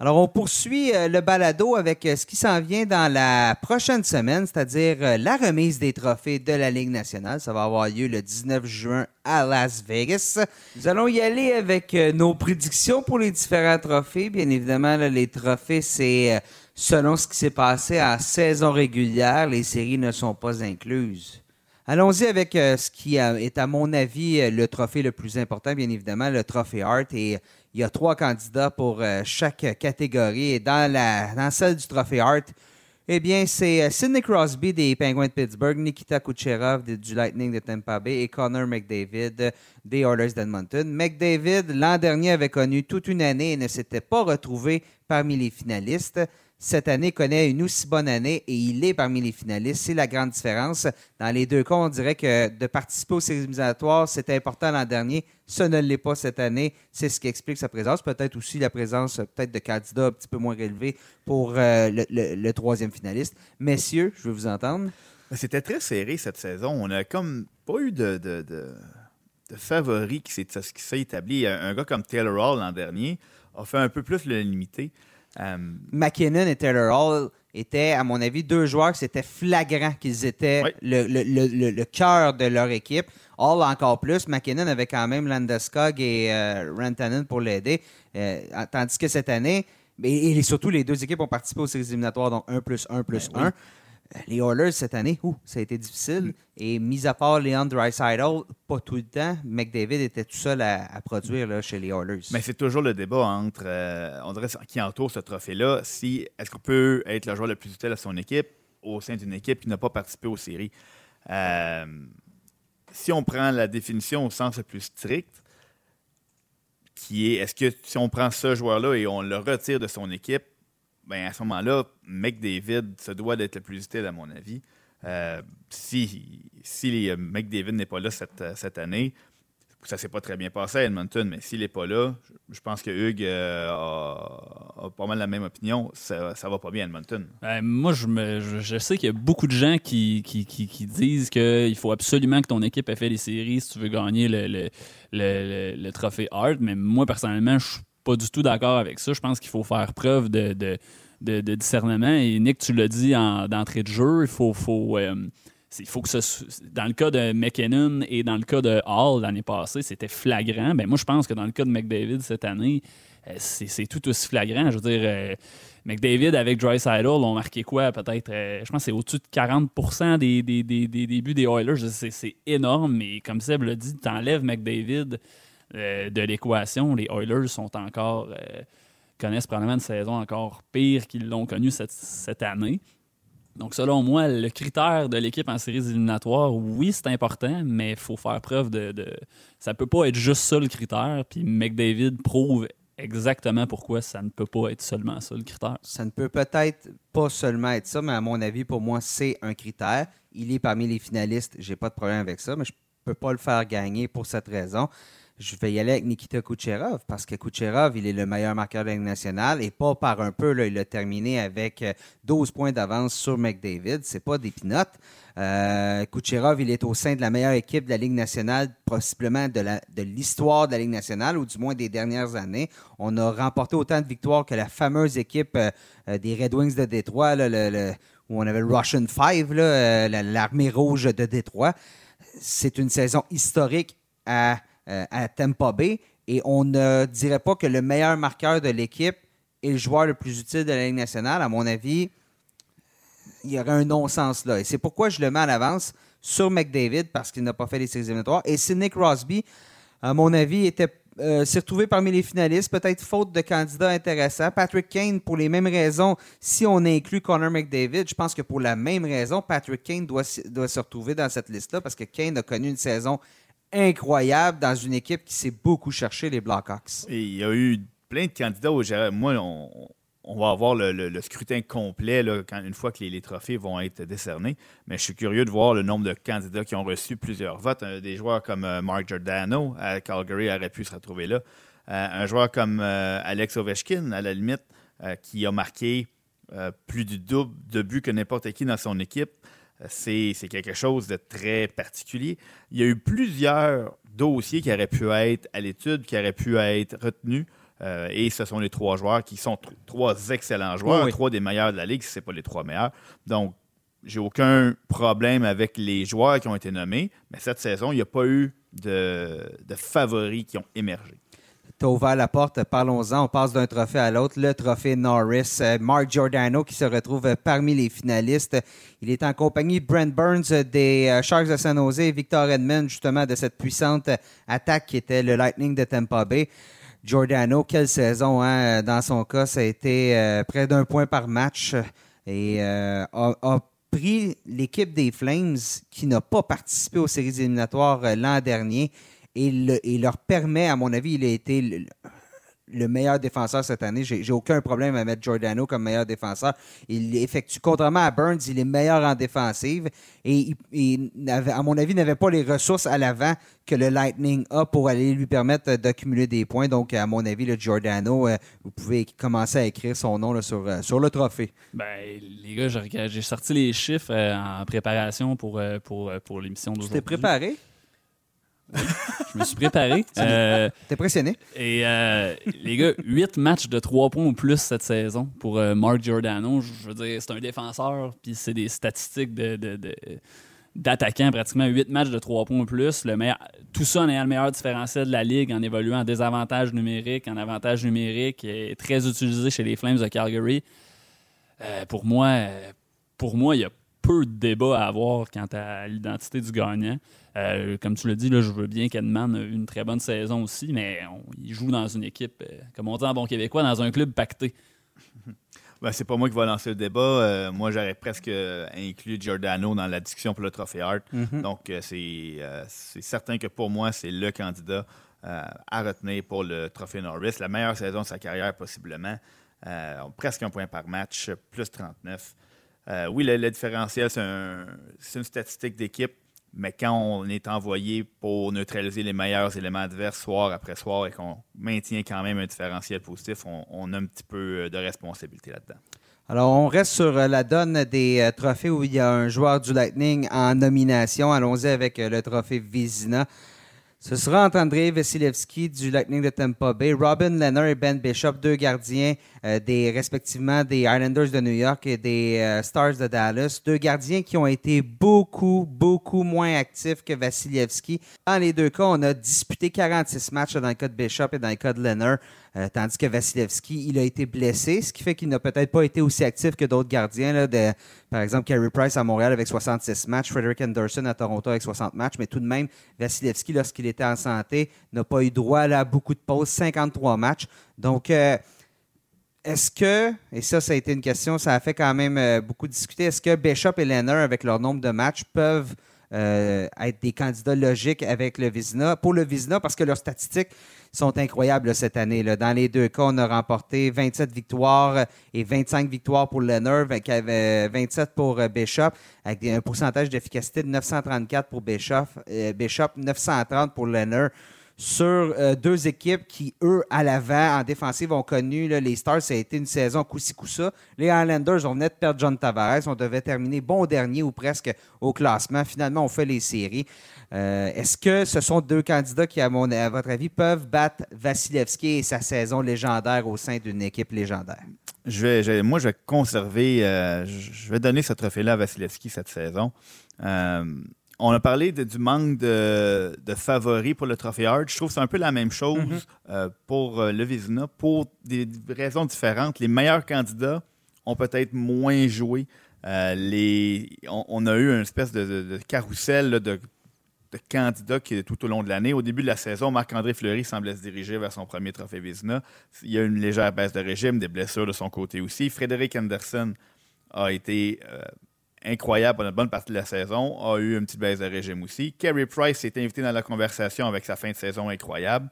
Alors, on poursuit euh, le balado avec euh, ce qui s'en vient dans la prochaine semaine, c'est-à-dire euh, la remise des trophées de la Ligue nationale. Ça va avoir lieu le 19 juin à Las Vegas. Nous allons y aller avec nos prédictions pour les différents trophées. Bien évidemment, les trophées, c'est selon ce qui s'est passé en saison régulière. Les séries ne sont pas incluses. Allons-y avec ce qui est, à mon avis, le trophée le plus important, bien évidemment, le trophée Hart. Et il y a trois candidats pour chaque catégorie. Et dans, la, celle du trophée Hart, eh bien, c'est euh, Sidney Crosby des Penguins de Pittsburgh, Nikita Kucherov du Lightning de Tampa Bay et Connor McDavid des Oilers d'Edmonton. McDavid, l'an dernier, avait connu toute une année et ne s'était pas retrouvé parmi les finalistes cette année connaît une aussi bonne année et il est parmi les finalistes. C'est la grande différence. Dans les deux cas, on dirait que de participer aux séries éliminatoires, c'était important l'an dernier. Ce ne l'est pas cette année. C'est ce qui explique sa présence. Peut-être aussi la présence peut-être de candidats un petit peu moins relevés pour euh, le, troisième finaliste. Messieurs, je veux vous entendre. C'était très serré cette saison. On n'a comme pas eu de, de, de, favori qui s'est établi. Un, gars comme Taylor Hall l'an dernier a fait un peu plus le limité. Euh, McKinnon et Taylor Hall étaient, à mon avis, deux joueurs que c'était flagrant qu'ils étaient le, cœur de leur équipe. Hall encore plus. McKinnon avait quand même Landeskog et euh, Rantanen pour l'aider. Euh, tandis que cette année, et, surtout les deux équipes ont participé aux séries éliminatoires, donc 1 plus 1 plus 1. Ben les Oilers cette année, ça a été difficile. Et mis à part Leon Dreisaitl, pas tout le temps, McDavid était tout seul à, produire là, chez les Oilers. Mais c'est toujours le débat entre, euh, on dirait, qui entoure ce trophée-là. Si est-ce qu'on peut être le joueur le plus utile à son équipe au sein d'une équipe qui n'a pas participé aux séries? Euh, si on prend la définition au sens le plus strict, qui est est-ce que si on prend ce joueur-là et on le retire de son équipe, ben à ce moment-là, McDavid se doit d'être le plus utile, à mon avis. Euh, si si euh, McDavid n'est pas là cette, euh, cette année, ça s'est pas très bien passé à Edmonton, mais s'il n'est pas là, je pense que Hugues a, pas mal la même opinion. Ça, ça va pas bien à Edmonton. Ben, moi, je, me, je, sais qu'il y a beaucoup de gens qui, qui, qui, disent qu'il faut absolument que ton équipe ait fait les séries si tu veux gagner le, le, le, le trophée Hart. Mais moi, personnellement, je suis pas du tout d'accord avec ça. Je pense qu'il faut faire preuve de, de, discernement. Et Nick, tu l'as dit en, d'entrée de jeu, il faut, faut, euh, il faut que ce, dans le cas de McKinnon et dans le cas de Hall l'année passée, c'était flagrant. Ben, moi, je pense que dans le cas de McDavid cette année, euh, c'est, tout aussi flagrant. Je veux dire, euh, McDavid avec Dry ont marqué quoi? Peut-être, je pense que c'est au-dessus de 40 des, des, des, des, débuts des Oilers. C'est, énorme, mais comme Seb l'a dit, tu enlèves McDavid euh, de l'équation, les Oilers sont encore euh, connaissent probablement une saison encore pire qu'ils l'ont connue cette, année. Donc, selon moi, le critère de l'équipe en séries éliminatoires, oui, c'est important, mais il faut faire preuve de, Ça peut pas être juste ça le critère. Puis McDavid prouve exactement pourquoi ça ne peut pas être seulement ça le critère. Ça ne peut peut-être pas seulement être ça, mais à mon avis, pour moi, c'est un critère. Il est parmi les finalistes, j'ai pas de problème avec ça, mais je peux pas le faire gagner pour cette raison je vais y aller avec Nikita Kucherov parce que Kucherov, il est le meilleur marqueur de la Ligue nationale et pas par un peu. Là, il a terminé avec 12 euh, points d'avance sur McDavid. C'est pas des pinottes. Euh, Kucherov, il est au sein de la meilleure équipe de la Ligue nationale, possiblement de l'histoire de, la Ligue nationale, ou du moins des dernières années. On a remporté autant de victoires que la fameuse équipe euh, des Red Wings de Détroit, où on avait le Russian Five, l'armée rouge de Détroit. C'est une saison historique à euh, à Tampa Bay. Et on ne dirait pas que le meilleur marqueur de l'équipe est le joueur le plus utile de la Ligue nationale. À mon avis, il y aurait un non-sens là. Et c'est pourquoi je le mets à l'avance sur McDavid parce qu'il n'a pas fait les séries éliminatoires. Et Sidney Crosby, à mon avis, était euh, s'est retrouvé parmi les finalistes, peut-être faute de candidats intéressants. Patrick Kane, pour les mêmes raisons, si on inclut Connor McDavid, je pense que pour la même raison, Patrick Kane doit, doit se retrouver dans cette liste-là parce que Kane a connu une saison incroyable dans une équipe qui s'est beaucoup cherché les Blackhawks. Il y a eu plein de candidats au Moi, on, va avoir le, scrutin complet quand, une fois que les, trophées vont être décernés. Mais je suis curieux de voir le nombre de candidats qui ont reçu plusieurs votes. des joueurs comme euh, Mark Giordano à Calgary aurait pu se retrouver là. Euh, un joueur comme euh, Alex Ovechkin, à la limite, qui a marqué plus du double de buts que n'importe qui dans son équipe c'est quelque chose de très particulier. Il y a eu plusieurs dossiers qui auraient pu être à l'étude, qui auraient pu être retenus. Euh, et ce sont les trois joueurs qui sont trois excellents joueurs, trois des meilleurs de la ligue, si ce n'est pas les trois meilleurs. Donc, j'ai aucun problème avec les joueurs qui ont été nommés, mais cette saison, il n'y a pas eu de, de favoris qui ont émergé tu ouvert la porte, parlons-en, on passe d'un trophée à l'autre, le trophée Norris. Euh, Mark Giordano qui se retrouve parmi les finalistes. Il est en compagnie de Brent Burns des Sharks de San Jose Victor Edmond, justement, de cette puissante attaque qui était le Lightning de Tampa Bay. Giordano, quelle saison, hein? Dans son cas, ça a été près d'un point par match et a, pris l'équipe des Flames qui n'a pas participé aux séries éliminatoires l'an dernier et, leur permet, à mon avis, il a été le, meilleur défenseur cette année. J'ai aucun problème à mettre Giordano comme meilleur défenseur. Il effectue, contrairement à Burns, il est meilleur en défensive et, il, à mon avis, n'avait pas les ressources à l'avant que le Lightning a pour aller lui permettre d'accumuler des points. Donc, à mon avis, le Giordano, euh, vous pouvez commencer à écrire son nom sur, euh, sur le trophée. Ben, les gars, j'ai sorti les chiffres euh, en préparation pour, pour, pour l'émission d'aujourd'hui. Tu t'es préparé? je me suis préparé. Euh, T'es impressionné. Et euh, les gars, 8 matchs de 3 points ou plus cette saison pour euh, Mark Giordano. Je veux dire, c'est un défenseur, puis c'est des statistiques de, d'attaquant, pratiquement 8 matchs de 3 points ou plus. Le meilleur, tout ça en ayant le meilleur différentiel de la Ligue, en évoluant en désavantage numérique, en avantage numérique, est très utilisé chez les Flames de Calgary. pour moi, pour moi, il y a peu de débat à avoir quant à l'identité du gagnant. Euh, comme tu l'as dit, là, je veux bien qu'Edman ait une très bonne saison aussi, mais il joue dans une équipe, euh, comme on dit en bon québécois, dans un club pacté. Ben, c'est pas moi qui vais lancer le débat. Euh, moi, j'aurais presque inclus Giordano dans la discussion pour le trophée Hart. Mm-hmm. Donc, c'est certain que pour moi, c'est le candidat à retenir pour le trophée Norris. La meilleure saison de sa carrière, possiblement. presque un point par match, plus 39. Oui, le, différentiel, c'est une statistique d'équipe mais quand on est envoyé pour neutraliser les meilleurs éléments adverses soir après soir et qu'on maintient quand même un différentiel positif, on, a un petit peu de responsabilité là-dedans. Alors, on reste sur euh, la donne des euh, trophées où il y a un joueur du Lightning en nomination. Allons-y avec euh, le trophée Vizina. Ce sera André Vasilevski du Lightning de Tampa Bay, Robin Leonard et Ben Bishop, deux gardiens euh, des respectivement des Islanders de New York et des euh, Stars de Dallas, deux gardiens qui ont été beaucoup beaucoup moins actifs que Vasilevski. Dans les deux cas, on a disputé 46 matchs dans le cas de Bishop et dans le cas de Leonard. Euh, tandis que Vasilevski, il a été blessé, ce qui fait qu'il n'a peut-être pas été aussi actif que d'autres gardiens. Par exemple, Carey Price à Montréal avec 66 matchs, Frederick Anderson à Toronto avec 60 matchs, mais tout de même, Vasilevski, lorsqu'il était en santé, n'a pas eu droit à beaucoup de pauses, 53 matchs. Donc, euh, est-ce que, et ça, ça a été une question, ça a fait quand même euh, beaucoup discuter, est-ce que Bishop et Leonard, avec leur nombre de matchs, peuvent être des candidats logiques avec le Vizina, pour le Vizina, parce que leurs statistiques sont incroyables cette année. Dans les deux cas, on a remporté 27 victoires et 25 victoires pour Leonard, 27 pour euh, Bishop, avec un pourcentage d'efficacité de 934 pour Bishop, euh, Bishop 930 pour Leonard sur euh, deux équipes qui, eux, à l'avant, en défensive, ont connu les Stars. Ça a été une saison coup-ci. Les Highlanders, on venait de perdre John Tavares. On devait terminer bon dernier ou presque au classement. Finalement, on fait les séries. Euh, est-ce que ce sont deux candidats qui, à, mon, à votre avis, peuvent battre Vasilevski et sa saison légendaire au sein d'une équipe légendaire? Je vais, moi, je vais conserver, euh, je vais donner ce trophée-là à Vasilevski cette saison. Euh, on a parlé du manque de, favoris pour le trophée Hart. Je trouve que c'est un peu la même chose mm-hmm. pour le Vizina, pour des raisons différentes. Les meilleurs candidats ont peut-être moins joué. les, on, a eu une espèce de, de, carrousel de de candidats qui, tout au long de l'année. Au début de la saison, Marc-André Fleury semblait se diriger vers son premier trophée Vizina. Il y a une légère baisse de régime, des blessures de son côté aussi. Frédéric Anderson a été euh, incroyable pendant une bonne partie de la saison, a eu une petite baisse de régime aussi. Kerry Price s'est invité dans la conversation avec sa fin de saison incroyable.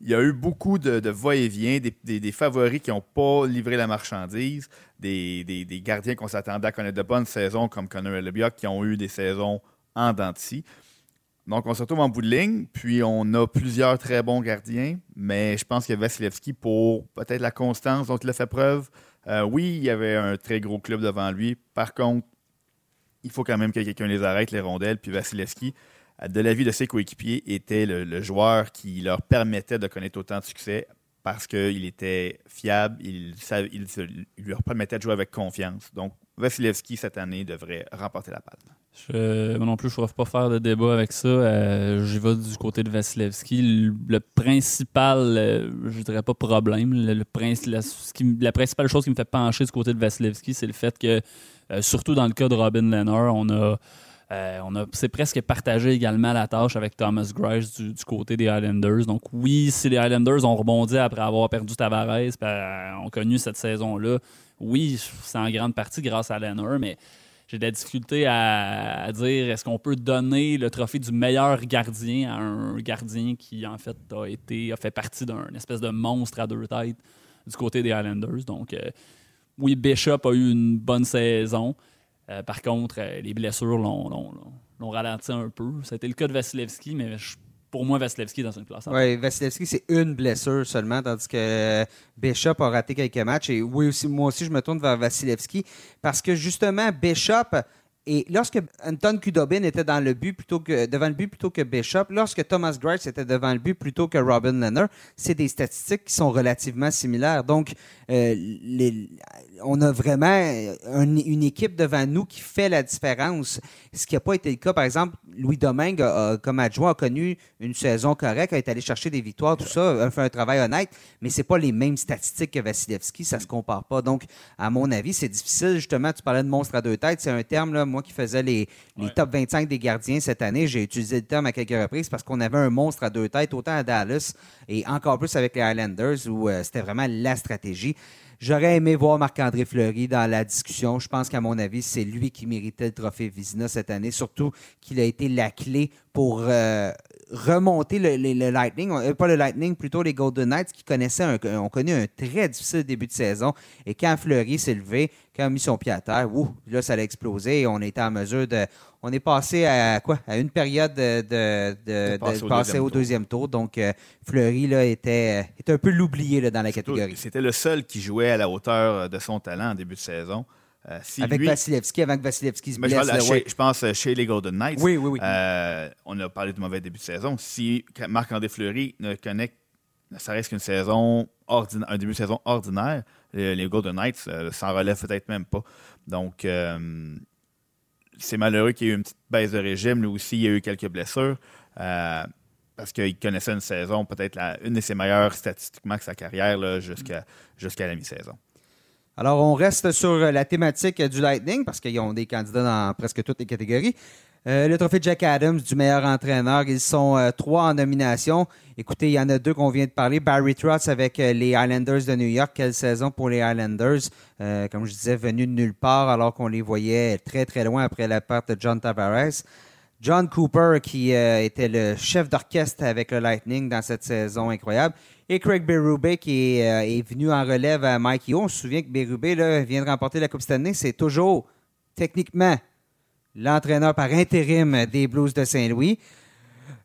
Il y a eu beaucoup de, va-et-vient, des, favoris qui n'ont pas livré la marchandise, des, gardiens qu'on s'attendait à connaître de bonnes saisons comme Connor Lebiot qui ont eu des saisons en dents donc, on se retrouve en bout de ligne, puis on a plusieurs très bons gardiens, mais je pense que Vasilevski, pour peut-être la constance dont il a fait preuve, euh, oui, il y avait un très gros club devant lui. Par contre, il faut quand même que quelqu'un les arrête, les rondelles, puis Vasilevski, de l'avis de ses coéquipiers, était le, joueur qui leur permettait de connaître autant de succès parce qu'il était fiable, il, il, leur permettait de jouer avec confiance. Donc, Vasilevski, cette année, devrait remporter la palme. Je, moi non plus, je ne pas faire de débat avec ça. Euh, J'y vais du côté de Vasilevski. Le, principal, euh, je dirais pas problème, le, la, principale chose qui me fait pencher du côté de Vasilevski, c'est le fait que, euh, surtout dans le cas de Robin a. Euh, on a, c'est presque partagé également la tâche avec Thomas Grice du, côté des Highlanders. Donc oui, si les Highlanders ont rebondi après avoir perdu Tavares, ben, ont connu cette saison-là, oui, c'est en grande partie grâce à Leonard, mais j'ai de la difficulté à, dire est-ce qu'on peut donner le trophée du meilleur gardien à un gardien qui, en fait, a été a fait partie d'un espèce de monstre à deux têtes du côté des Islanders. Donc, euh, oui, Bishop a eu une bonne saison. Euh, par contre, euh, les blessures l'ont ralenti un peu. C'était le cas de Vasilevski, mais je pour moi, Vasilevski est dans une place. Oui, Vasilevski, c'est une blessure seulement, tandis que Bishop a raté quelques matchs. Et oui, aussi, moi aussi, je me tourne vers Vasilevski parce que justement, Bishop et lorsque Anton Kudobin était dans le but plutôt que, devant le but plutôt que Bishop, lorsque Thomas Grice était devant le but plutôt que Robin Leonard, c'est des statistiques qui sont relativement similaires. Donc, euh, on a vraiment une équipe devant nous qui fait la différence. Ce qui n'a pas été le cas, par exemple, Louis Domingue, comme adjoint, a connu une saison correcte, a été allé chercher des victoires, tout ça, a fait un travail honnête, mais c'est pas les mêmes statistiques que Vasilevski, ça se compare pas. Donc, à mon avis, c'est difficile. Justement, tu parlais de monstre à deux têtes, c'est un terme là, moi qui faisais les, top 25 des gardiens cette année, j'ai utilisé le terme à quelques reprises parce qu'on avait un monstre à deux têtes, autant à Dallas et encore plus avec les Highlanders où euh, c'était vraiment la stratégie. J'aurais aimé voir Marc-André Fleury dans la discussion. Je pense qu'à mon avis, c'est lui qui méritait le trophée Vizina cette année, surtout qu'il a été la clé pour euh, remonter le, Lightning, euh, pas le Lightning, plutôt les Golden Knights qui connaissaient un, ont connu un très difficile début de saison. Et quand Fleury s'est levé, quand il a mis son pied à terre, là, ça a explosé et on était en mesure de. On est passé à quoi? À une période de, de, passer, au, deuxième, tour. Donc, euh, Fleury là, était, était un peu l'oublié dans la catégorie. C'était le seul qui jouait à la hauteur de son talent en début de saison. Euh, Avec Vasilevski, avant que Vasilevski se blesse. Je, pense euh, chez les Golden Knights. Oui, oui, oui. Euh, on a parlé de mauvais début de saison. Si Marc-André Fleury ne connaît, ça reste qu'une saison ordinaire, un début de saison ordinaire, les, Golden Knights s'en relèvent peut-être même pas. Donc, c'est malheureux qu'il y ait eu une petite baisse de régime. Lui aussi, il y a eu quelques blessures. parce qu'il connaissait une saison, peut-être une de ses meilleures statistiquement que sa carrière jusqu'à jusqu'à la mi-saison. Alors, on reste sur la thématique du Lightning parce qu'ils ont des candidats dans presque toutes les catégories. Euh, le trophée Jack Adams du meilleur entraîneur, ils sont euh, trois en nomination. Écoutez, il y en a deux qu'on vient de parler. Barry Trotz avec euh, les Islanders de New York. Quelle saison pour les Islanders. comme je disais, venu de nulle part alors qu'on les voyait très très loin après la perte de John Tavares. John Cooper qui était le chef d'orchestre avec le Lightning dans cette saison incroyable. Et Craig Berube qui euh, est, venu en relève à Mike Yo. On se souvient que Berube vient de remporter la Coupe Stanley. C'est toujours, techniquement, l'entraîneur par intérim des Blues de Saint-Louis.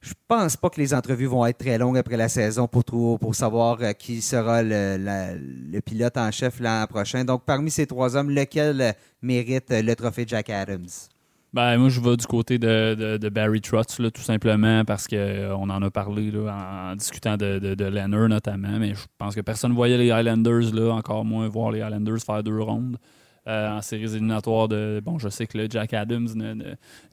Je pense pas que les entrevues vont être très longues après la saison pour, pour savoir euh, qui sera le, pilote en chef l'an prochain. Donc, parmi ces trois hommes, lequel mérite le trophée Jack Adams? Ben, moi, je vais du côté de, Barry Trotz, tout simplement, parce qu'on euh, en a parlé en, discutant de, de, notamment, mais je pense que personne ne voyait les Highlanders, là, encore moins voir les Highlanders faire deux rondes. Euh, en séries éliminatoires de. Bon, je sais que Jack Adams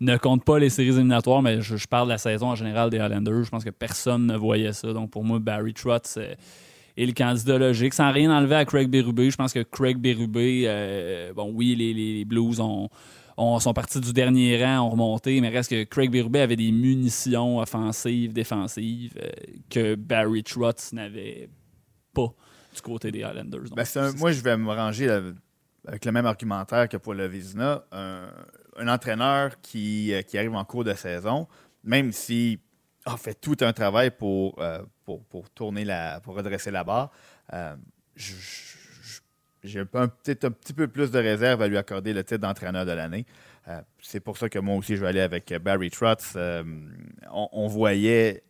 ne, compte pas les séries éliminatoires, mais je, parle de la saison en général des Highlanders. Je pense que personne ne voyait ça. Donc pour moi, Barry Trotz est, le candidat logique. Sans rien enlever à Craig Berube, je pense que Craig Berube, euh, bon, oui, les Blues ont on, sont partis du dernier rang, ont remonté, mais reste que Craig Berube avait des munitions offensives, défensives euh, que Barry Trotz n'avait pas du côté des Islanders. Ben, moi, je vais me ranger avec le même argumentaire que pour le Vizina. Un, entraîneur qui, euh, qui, arrive en cours de saison, même s'il a fait tout un travail pour, euh, pour, tourner la, pour redresser la barre, je j'ai peut-être un petit peu plus de réserve à lui accorder le titre d'entraîneur de l'année. Euh, c'est pour ça que moi aussi, je vais aller avec Barry Trotz. Euh, on, voyait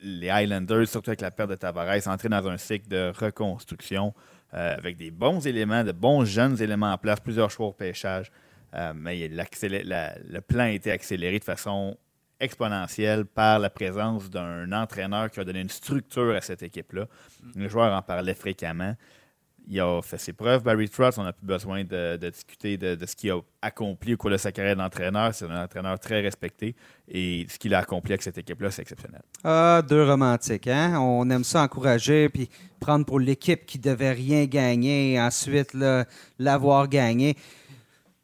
les Highlanders, surtout avec la perte de Tavares, entrer dans un cycle de reconstruction euh, avec des bons éléments, de bons jeunes éléments en place, plusieurs choix au pêchage. mais le plan a été accéléré de façon exponentielle par la présence d'un entraîneur qui a donné une structure à cette équipe-là. Le joueur en parlait fréquemment il a fait ses preuves. Barry Trotz, on n'a plus besoin de, discuter de, ce qu'il a accompli au cours de sa carrière d'entraîneur. C'est un entraîneur très respecté et ce qu'il a accompli avec cette équipe-là, c'est exceptionnel. Ah, deux romantiques, hein? On aime ça encourager puis prendre pour l'équipe qui devait rien gagner et ensuite l'avoir gagné.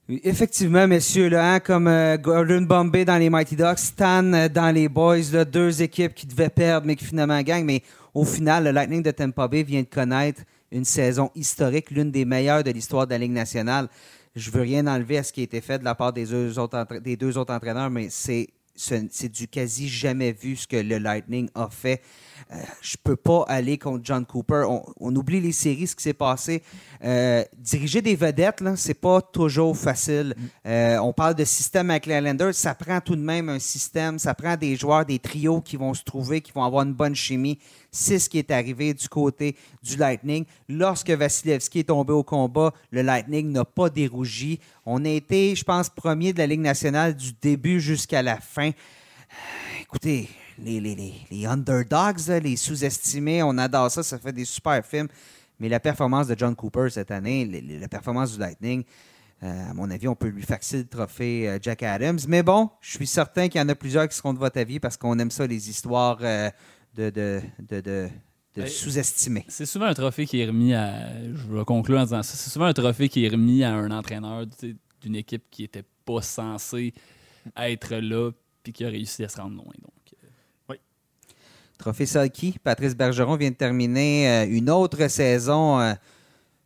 Effectivement, messieurs, là, hein, comme euh, Gordon Bombay dans les Mighty Ducks, Stan euh, dans les Boys, deux équipes qui devaient perdre mais qui finalement gagnent. Mais au final, le Lightning de Tampa Bay vient de connaître une saison historique, l'une des meilleures de l'histoire de la Ligue nationale. Je veux rien enlever à ce qui a été fait de la part des deux autres, entraîneurs, mais c'est c'est du quasi jamais vu ce que le Lightning a fait. Je euh, je peux pas aller contre John Cooper. On, oublie les séries, ce qui s'est passé. Euh, diriger des vedettes, là, c'est pas toujours facile. Euh, on parle de système avec les Islanders. Ça prend tout de même un système. Ça prend des joueurs, des trios qui vont se trouver, qui vont avoir une bonne chimie. C'est ce qui est arrivé du côté du Lightning. Lorsque Vasilevski est tombé au combat, le Lightning n'a pas dérougi. On a été, je pense, premier de la Ligue nationale du début jusqu'à la fin. Écoutez, les, les, underdogs, les sous-estimés, on adore ça, ça fait des super films. Mais la performance de John Cooper cette année, la performance du Lightning, euh, à mon avis, on peut lui faxer le trophée euh, Jack Adams. Mais bon, je suis certain qu'il y en a plusieurs qui seront de votre avis parce qu'on aime ça, les histoires euh, de, de, de, de sous-estimés. C'est souvent un trophée qui est remis à. Je vais conclure en disant ça. C'est souvent un trophée qui est remis à un entraîneur d'une équipe qui n'était pas censée être là puis qui a réussi à se rendre loin. Donc. Trophée Salki, Patrice Bergeron vient de terminer euh, une autre saison euh,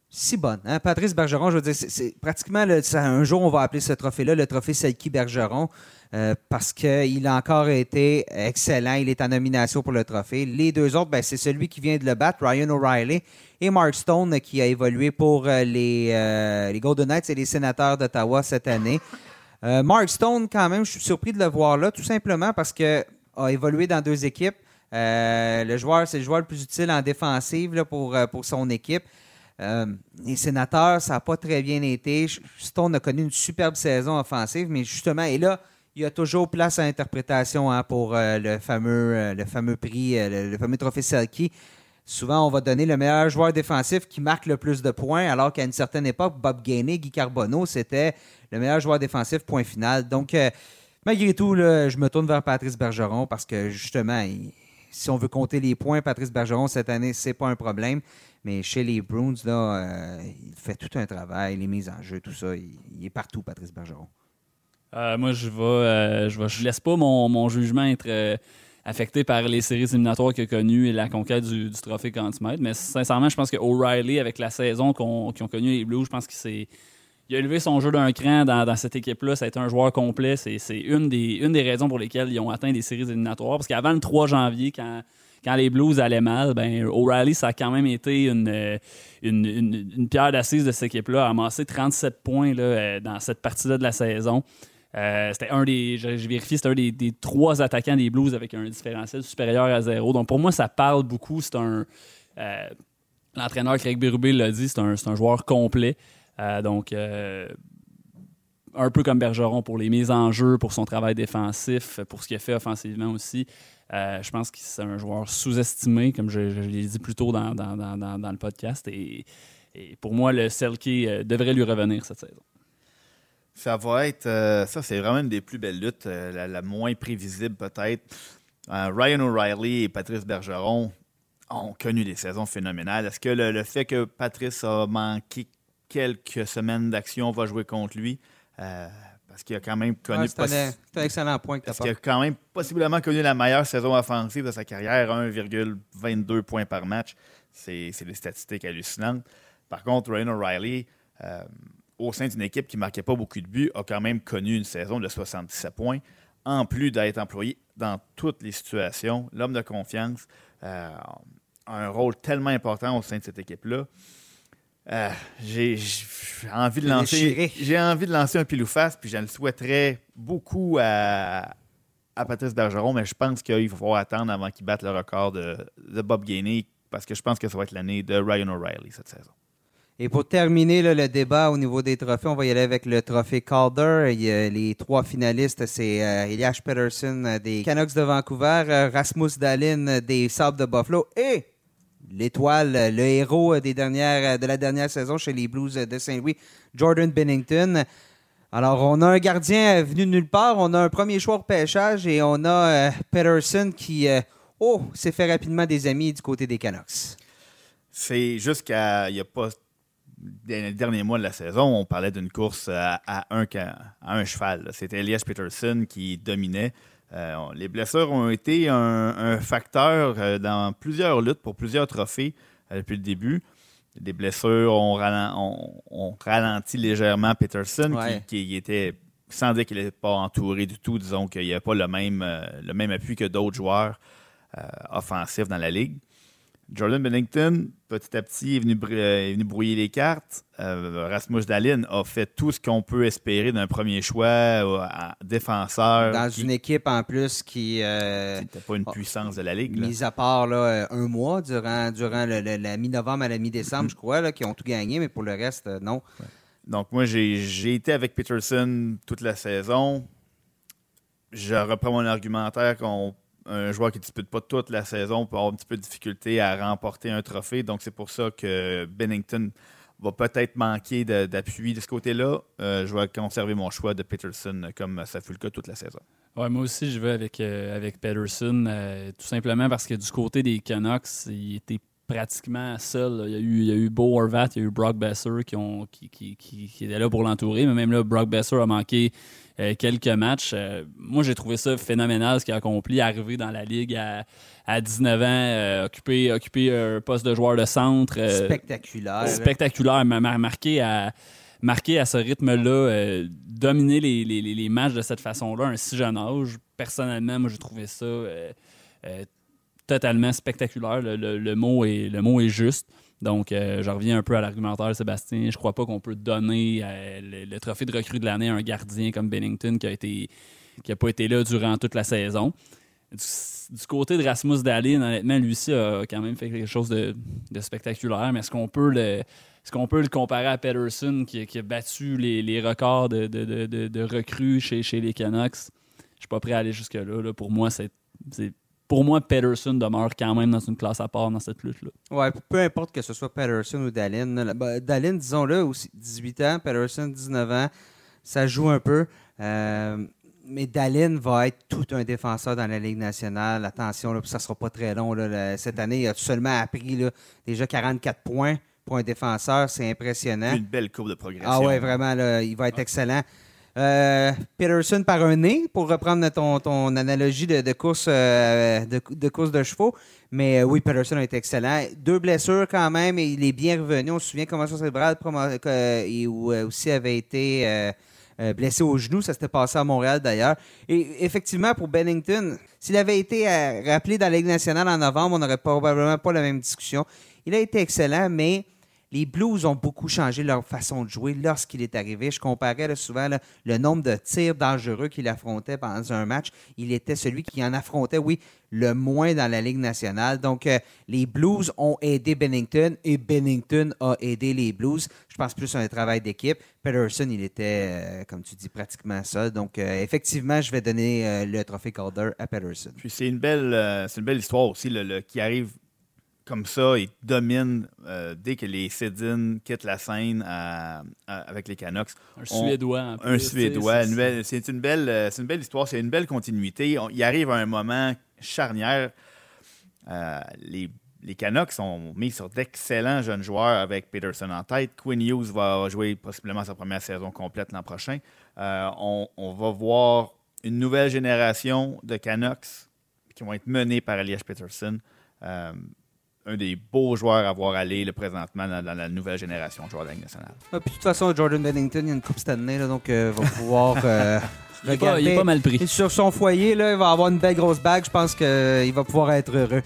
si bonne. Hein? Patrice Bergeron, je veux dire, c'est pratiquement un jour on va appeler ce trophée-là le trophée Salki Bergeron euh, parce qu'il a encore été excellent. Il est en nomination pour le trophée. Les deux autres, ben, c'est celui qui vient de le battre, Ryan O'Reilly, et Mark Stone qui a évolué pour les, les Golden Knights et les Sénateurs d'Ottawa cette année. Mark Stone, quand même, je suis surpris de le voir là, tout simplement parce qu'il a évolué dans deux équipes. Euh, le joueur, c'est le joueur le plus utile en défensive pour, euh, pour son équipe. Euh, les sénateurs, ça n'a pas très bien été. Stone a connu une superbe saison offensive, mais justement, et là, il y a toujours place à interprétation hein, pour le, fameux, le fameux prix, le, fameux trophée Selkie. Souvent, on va donner le meilleur joueur défensif qui marque le plus de points, alors qu'à une certaine époque, Bob Gainey, Guy Carbonneau, c'était le meilleur joueur défensif, point final. Donc, malgré tout, je me tourne vers Patrice Bergeron parce que justement, il, si on veut compter les points, Patrice Bergeron, cette année, c'est pas un problème. Mais chez les Bruins, là, euh, il fait tout un travail, les mises en jeu, tout ça. Il, est partout, Patrice Bergeron. Euh, moi, je vais, euh, je vais, je laisse pas mon, jugement être affecté par les séries éliminatoires qu'il a connues et la conquête du, trophée Conn Mais sincèrement, je pense que O'Reilly, avec la saison qu'ils ont connu les Blues, je pense que c'est il a élevé son jeu d'un cran dans, cette équipe-là. Ça a été un joueur complet. C'est une des, raisons pour lesquelles ils ont atteint des séries éliminatoires. Parce qu'avant le 3 janvier, quand, quand les Blues allaient mal, ben, O'Reilly, ça a quand même été une, une, pierre d'assise de cette équipe-là. A amassé 37 points là, euh, dans cette partie-là de la saison. Euh, c'était un des, c'était un des, trois attaquants des Blues avec un différentiel supérieur à zéro. Donc pour moi, ça parle beaucoup. C'est un. Euh, l'entraîneur Craig Berube l'a dit, c'est un, un, joueur complet. Euh, donc, euh, un peu comme Bergeron pour les mises en jeu, pour son travail défensif, pour ce qu'il a fait offensivement aussi. Euh, je pense que c'est un joueur sous-estimé, comme je, l'ai dit plus tôt dans, le podcast. Et, pour moi, le Selkie devrait lui revenir cette saison. Ça va être. ça, c'est vraiment une des plus belles luttes, la, moins prévisible peut-être. Ryan O'Reilly et Patrice Bergeron ont connu des saisons phénoménales. Est-ce que le, fait que Patrice a manqué quelques semaines d'action, va jouer contre lui. Euh, parce qu'il a quand même connu. c'est un, excellent point que Parce qu'il a quand même possiblement connu la meilleure saison offensive de sa carrière, 1,22 points par match. C'est des statistiques hallucinantes. Par contre, Ryan O'Reilly, euh, au sein d'une équipe qui ne marquait pas beaucoup de buts, a quand même connu une saison de 77 points, en plus d'être employé dans toutes les situations. L'homme de confiance euh, a un rôle tellement important au sein de cette équipe-là. Euh, j'ai envie de lancer j'ai envie de lancer un pilou face puis je le souhaiterais beaucoup à, à Patrice Bergeron mais je pense qu'il va falloir attendre avant qu'il batte le record de, Bob Gainey parce que je pense que ça va être l'année de Ryan O'Reilly cette saison. Et pour terminer le débat au niveau des trophées, on va y aller avec le trophée Calder. les trois finalistes, c'est euh, Elias Peterson des Canucks de Vancouver, euh, Rasmus Dahlin des Sabres de Buffalo et l'étoile, le héros des dernières, de la dernière saison chez les Blues de Saint-Louis, Jordan Bennington. Alors, on a un gardien venu de nulle part, on a un premier choix au pêchage et on a Peterson qui, oh, s'est fait rapidement des amis du côté des Canucks. C'est jusqu'à il n'y a pas les derniers mois de la saison, on parlait d'une course à, un, cheval. C'était Elias Peterson qui dominait. Euh, les blessures ont été un, facteur euh, dans plusieurs luttes pour plusieurs trophées euh, depuis le début. Les blessures ont, ralenti, légèrement Peterson, qui, était, sans dire qu'il n'était pas entouré du tout, disons qu'il n'y a pas le même, le même appui que d'autres joueurs offensifs dans la ligue. Jordan Bennington, petit à petit, est venu, euh, brouiller les cartes. Euh, Rasmus Dahlin a fait tout ce qu'on peut espérer d'un premier choix euh, défenseur. Dans une équipe en plus qui. n'était pas une puissance de la Ligue. Mis à part là, un mois durant, durant la mi-novembre à la mi-décembre, je crois, là, qui ont tout gagné, mais pour le reste, non. Donc, moi, j'ai été avec Peterson toute la saison. Je reprends mon argumentaire qu'on un joueur qui ne dispute pas toute la saison peut avoir un petit peu de difficulté à remporter un trophée. Donc, c'est pour ça que Bennington va peut-être manquer d'appui de, ce côté-là. Euh, je vais conserver mon choix de Peterson comme ça fut le cas toute la saison. Ouais, moi aussi, je vais avec, euh, avec Peterson, euh, tout simplement parce que du côté des Canucks, il était pratiquement seul. Il y, a eu, il y a eu Bo Horvat, il y a eu Brock Besser qui, ont, qui, qui, qui, qui étaient là pour l'entourer, mais même là, Brock Besser a manqué euh, quelques matchs. Euh, moi, j'ai trouvé ça phénoménal ce qu'il a accompli, arriver dans la ligue à, à 19 ans, euh, occuper, occuper un poste de joueur de centre. spectaculaire. Spectaculaire, marqué à marqué à ce rythme-là, dominer les, les, les, matchs de cette façon-là, un si jeune âge. Personnellement, moi, j'ai trouvé ça totalement spectaculaire. Le, le, mot est, le mot est juste. Donc, euh, je reviens un peu à l'argumentaire, Sébastien. Je crois pas qu'on peut donner euh, le, trophée de recrue de l'année à un gardien comme Bennington qui a été qui a pas été là durant toute la saison. Du, côté de Rasmus Dahlin, honnêtement, lui aussi a quand même fait quelque chose de, spectaculaire. Mais est-ce qu'on peut le ce qu'on peut le comparer à Pedersen qui, a battu les, records de, de, recrues chez, chez les Canucks? Je suis pas prêt à aller jusque-là. Là. Pour moi, c'est pour moi, Pedersen demeure quand même dans une classe à part dans cette lutte-là. Ouais, peu importe que ce soit Pedersen ou Dallin. Ben, Dallin, disons-le, aussi 18 ans, Pedersen, 19 ans, ça joue un peu. Euh, mais Dallin va être tout un défenseur dans la Ligue nationale. Attention, là, ça ne sera pas très long. cette année, il a seulement appris là, déjà 44 points pour un défenseur. C'est impressionnant. Une belle courbe de progression. Ah ouais, vraiment, il va être excellent. Euh, Peterson par un nez, pour reprendre ton, ton analogie de, course, euh, de, course de chevaux. Mais euh, oui, Peterson a été excellent. Deux blessures quand même, et il est bien revenu. On se souvient comment ça cérébral et aussi avait été blessé au genou. Ça s'était passé à Montréal d'ailleurs. Et effectivement, pour Bennington, s'il avait été rappelé dans la Ligue nationale en novembre, on n'aurait probablement pas la même discussion. Il a été excellent, mais les Blues ont beaucoup changé leur façon de jouer lorsqu'il est arrivé. Je comparais souvent le nombre de tirs dangereux qu'il affrontait pendant un match. Il était celui qui en affrontait, oui, le moins dans la Ligue nationale. Donc, euh, les Blues ont aidé Bennington et Bennington a aidé les Blues. Je pense plus à un travail d'équipe. Peterson, il était, euh, comme tu dis, pratiquement seul. Donc, euh, effectivement, je vais donner le trophée Calder à Peterson. Puis, c'est une, belle, histoire aussi qui arrive comme ça, il domine euh, dès que les Sedin quittent la scène avec les Canucks. Un Suédois. un Suédois. C'est une, belle, euh, une belle histoire, c'est une belle continuité. il arrive à un moment charnière. Euh, les, les Canucks sont mis sur d'excellents jeunes joueurs avec Peterson en tête. Quinn Hughes va jouer possiblement sa première saison complète l'an prochain. On, on, va voir une nouvelle génération de Canucks qui vont être menés par Elias Peterson un des beaux joueurs à voir aller le présentement dans, la nouvelle génération de joueurs de la nationale. Ah, puis de toute façon, Jordan Bennington, il y a une Coupe Stanley, là, donc euh, va pouvoir euh, regarder. il est pas mal pris. Sur son foyer, là, il va avoir une belle grosse bague. Je pense qu'il euh, va pouvoir être heureux.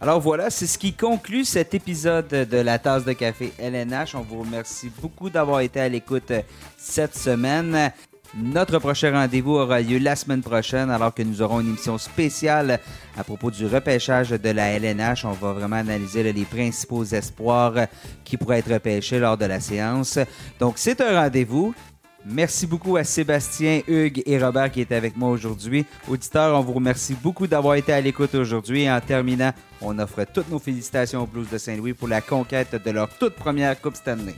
Alors voilà, c'est ce qui conclut cet épisode de la tasse de café LNH. On vous remercie beaucoup d'avoir été à l'écoute cette semaine. Notre prochain rendez-vous aura lieu la semaine prochaine, alors que nous aurons une émission spéciale à propos du repêchage de la LNH. On va vraiment analyser les principaux espoirs qui pourraient être repêchés lors de la séance. Donc, c'est un rendez-vous. Merci beaucoup à Sébastien, Hugues et Robert qui étaient avec moi aujourd'hui. Auditeurs, on vous remercie beaucoup d'avoir été à l'écoute aujourd'hui. En terminant, on offre toutes nos félicitations aux Blues de Saint-Louis pour la conquête de leur toute première Coupe Stanley.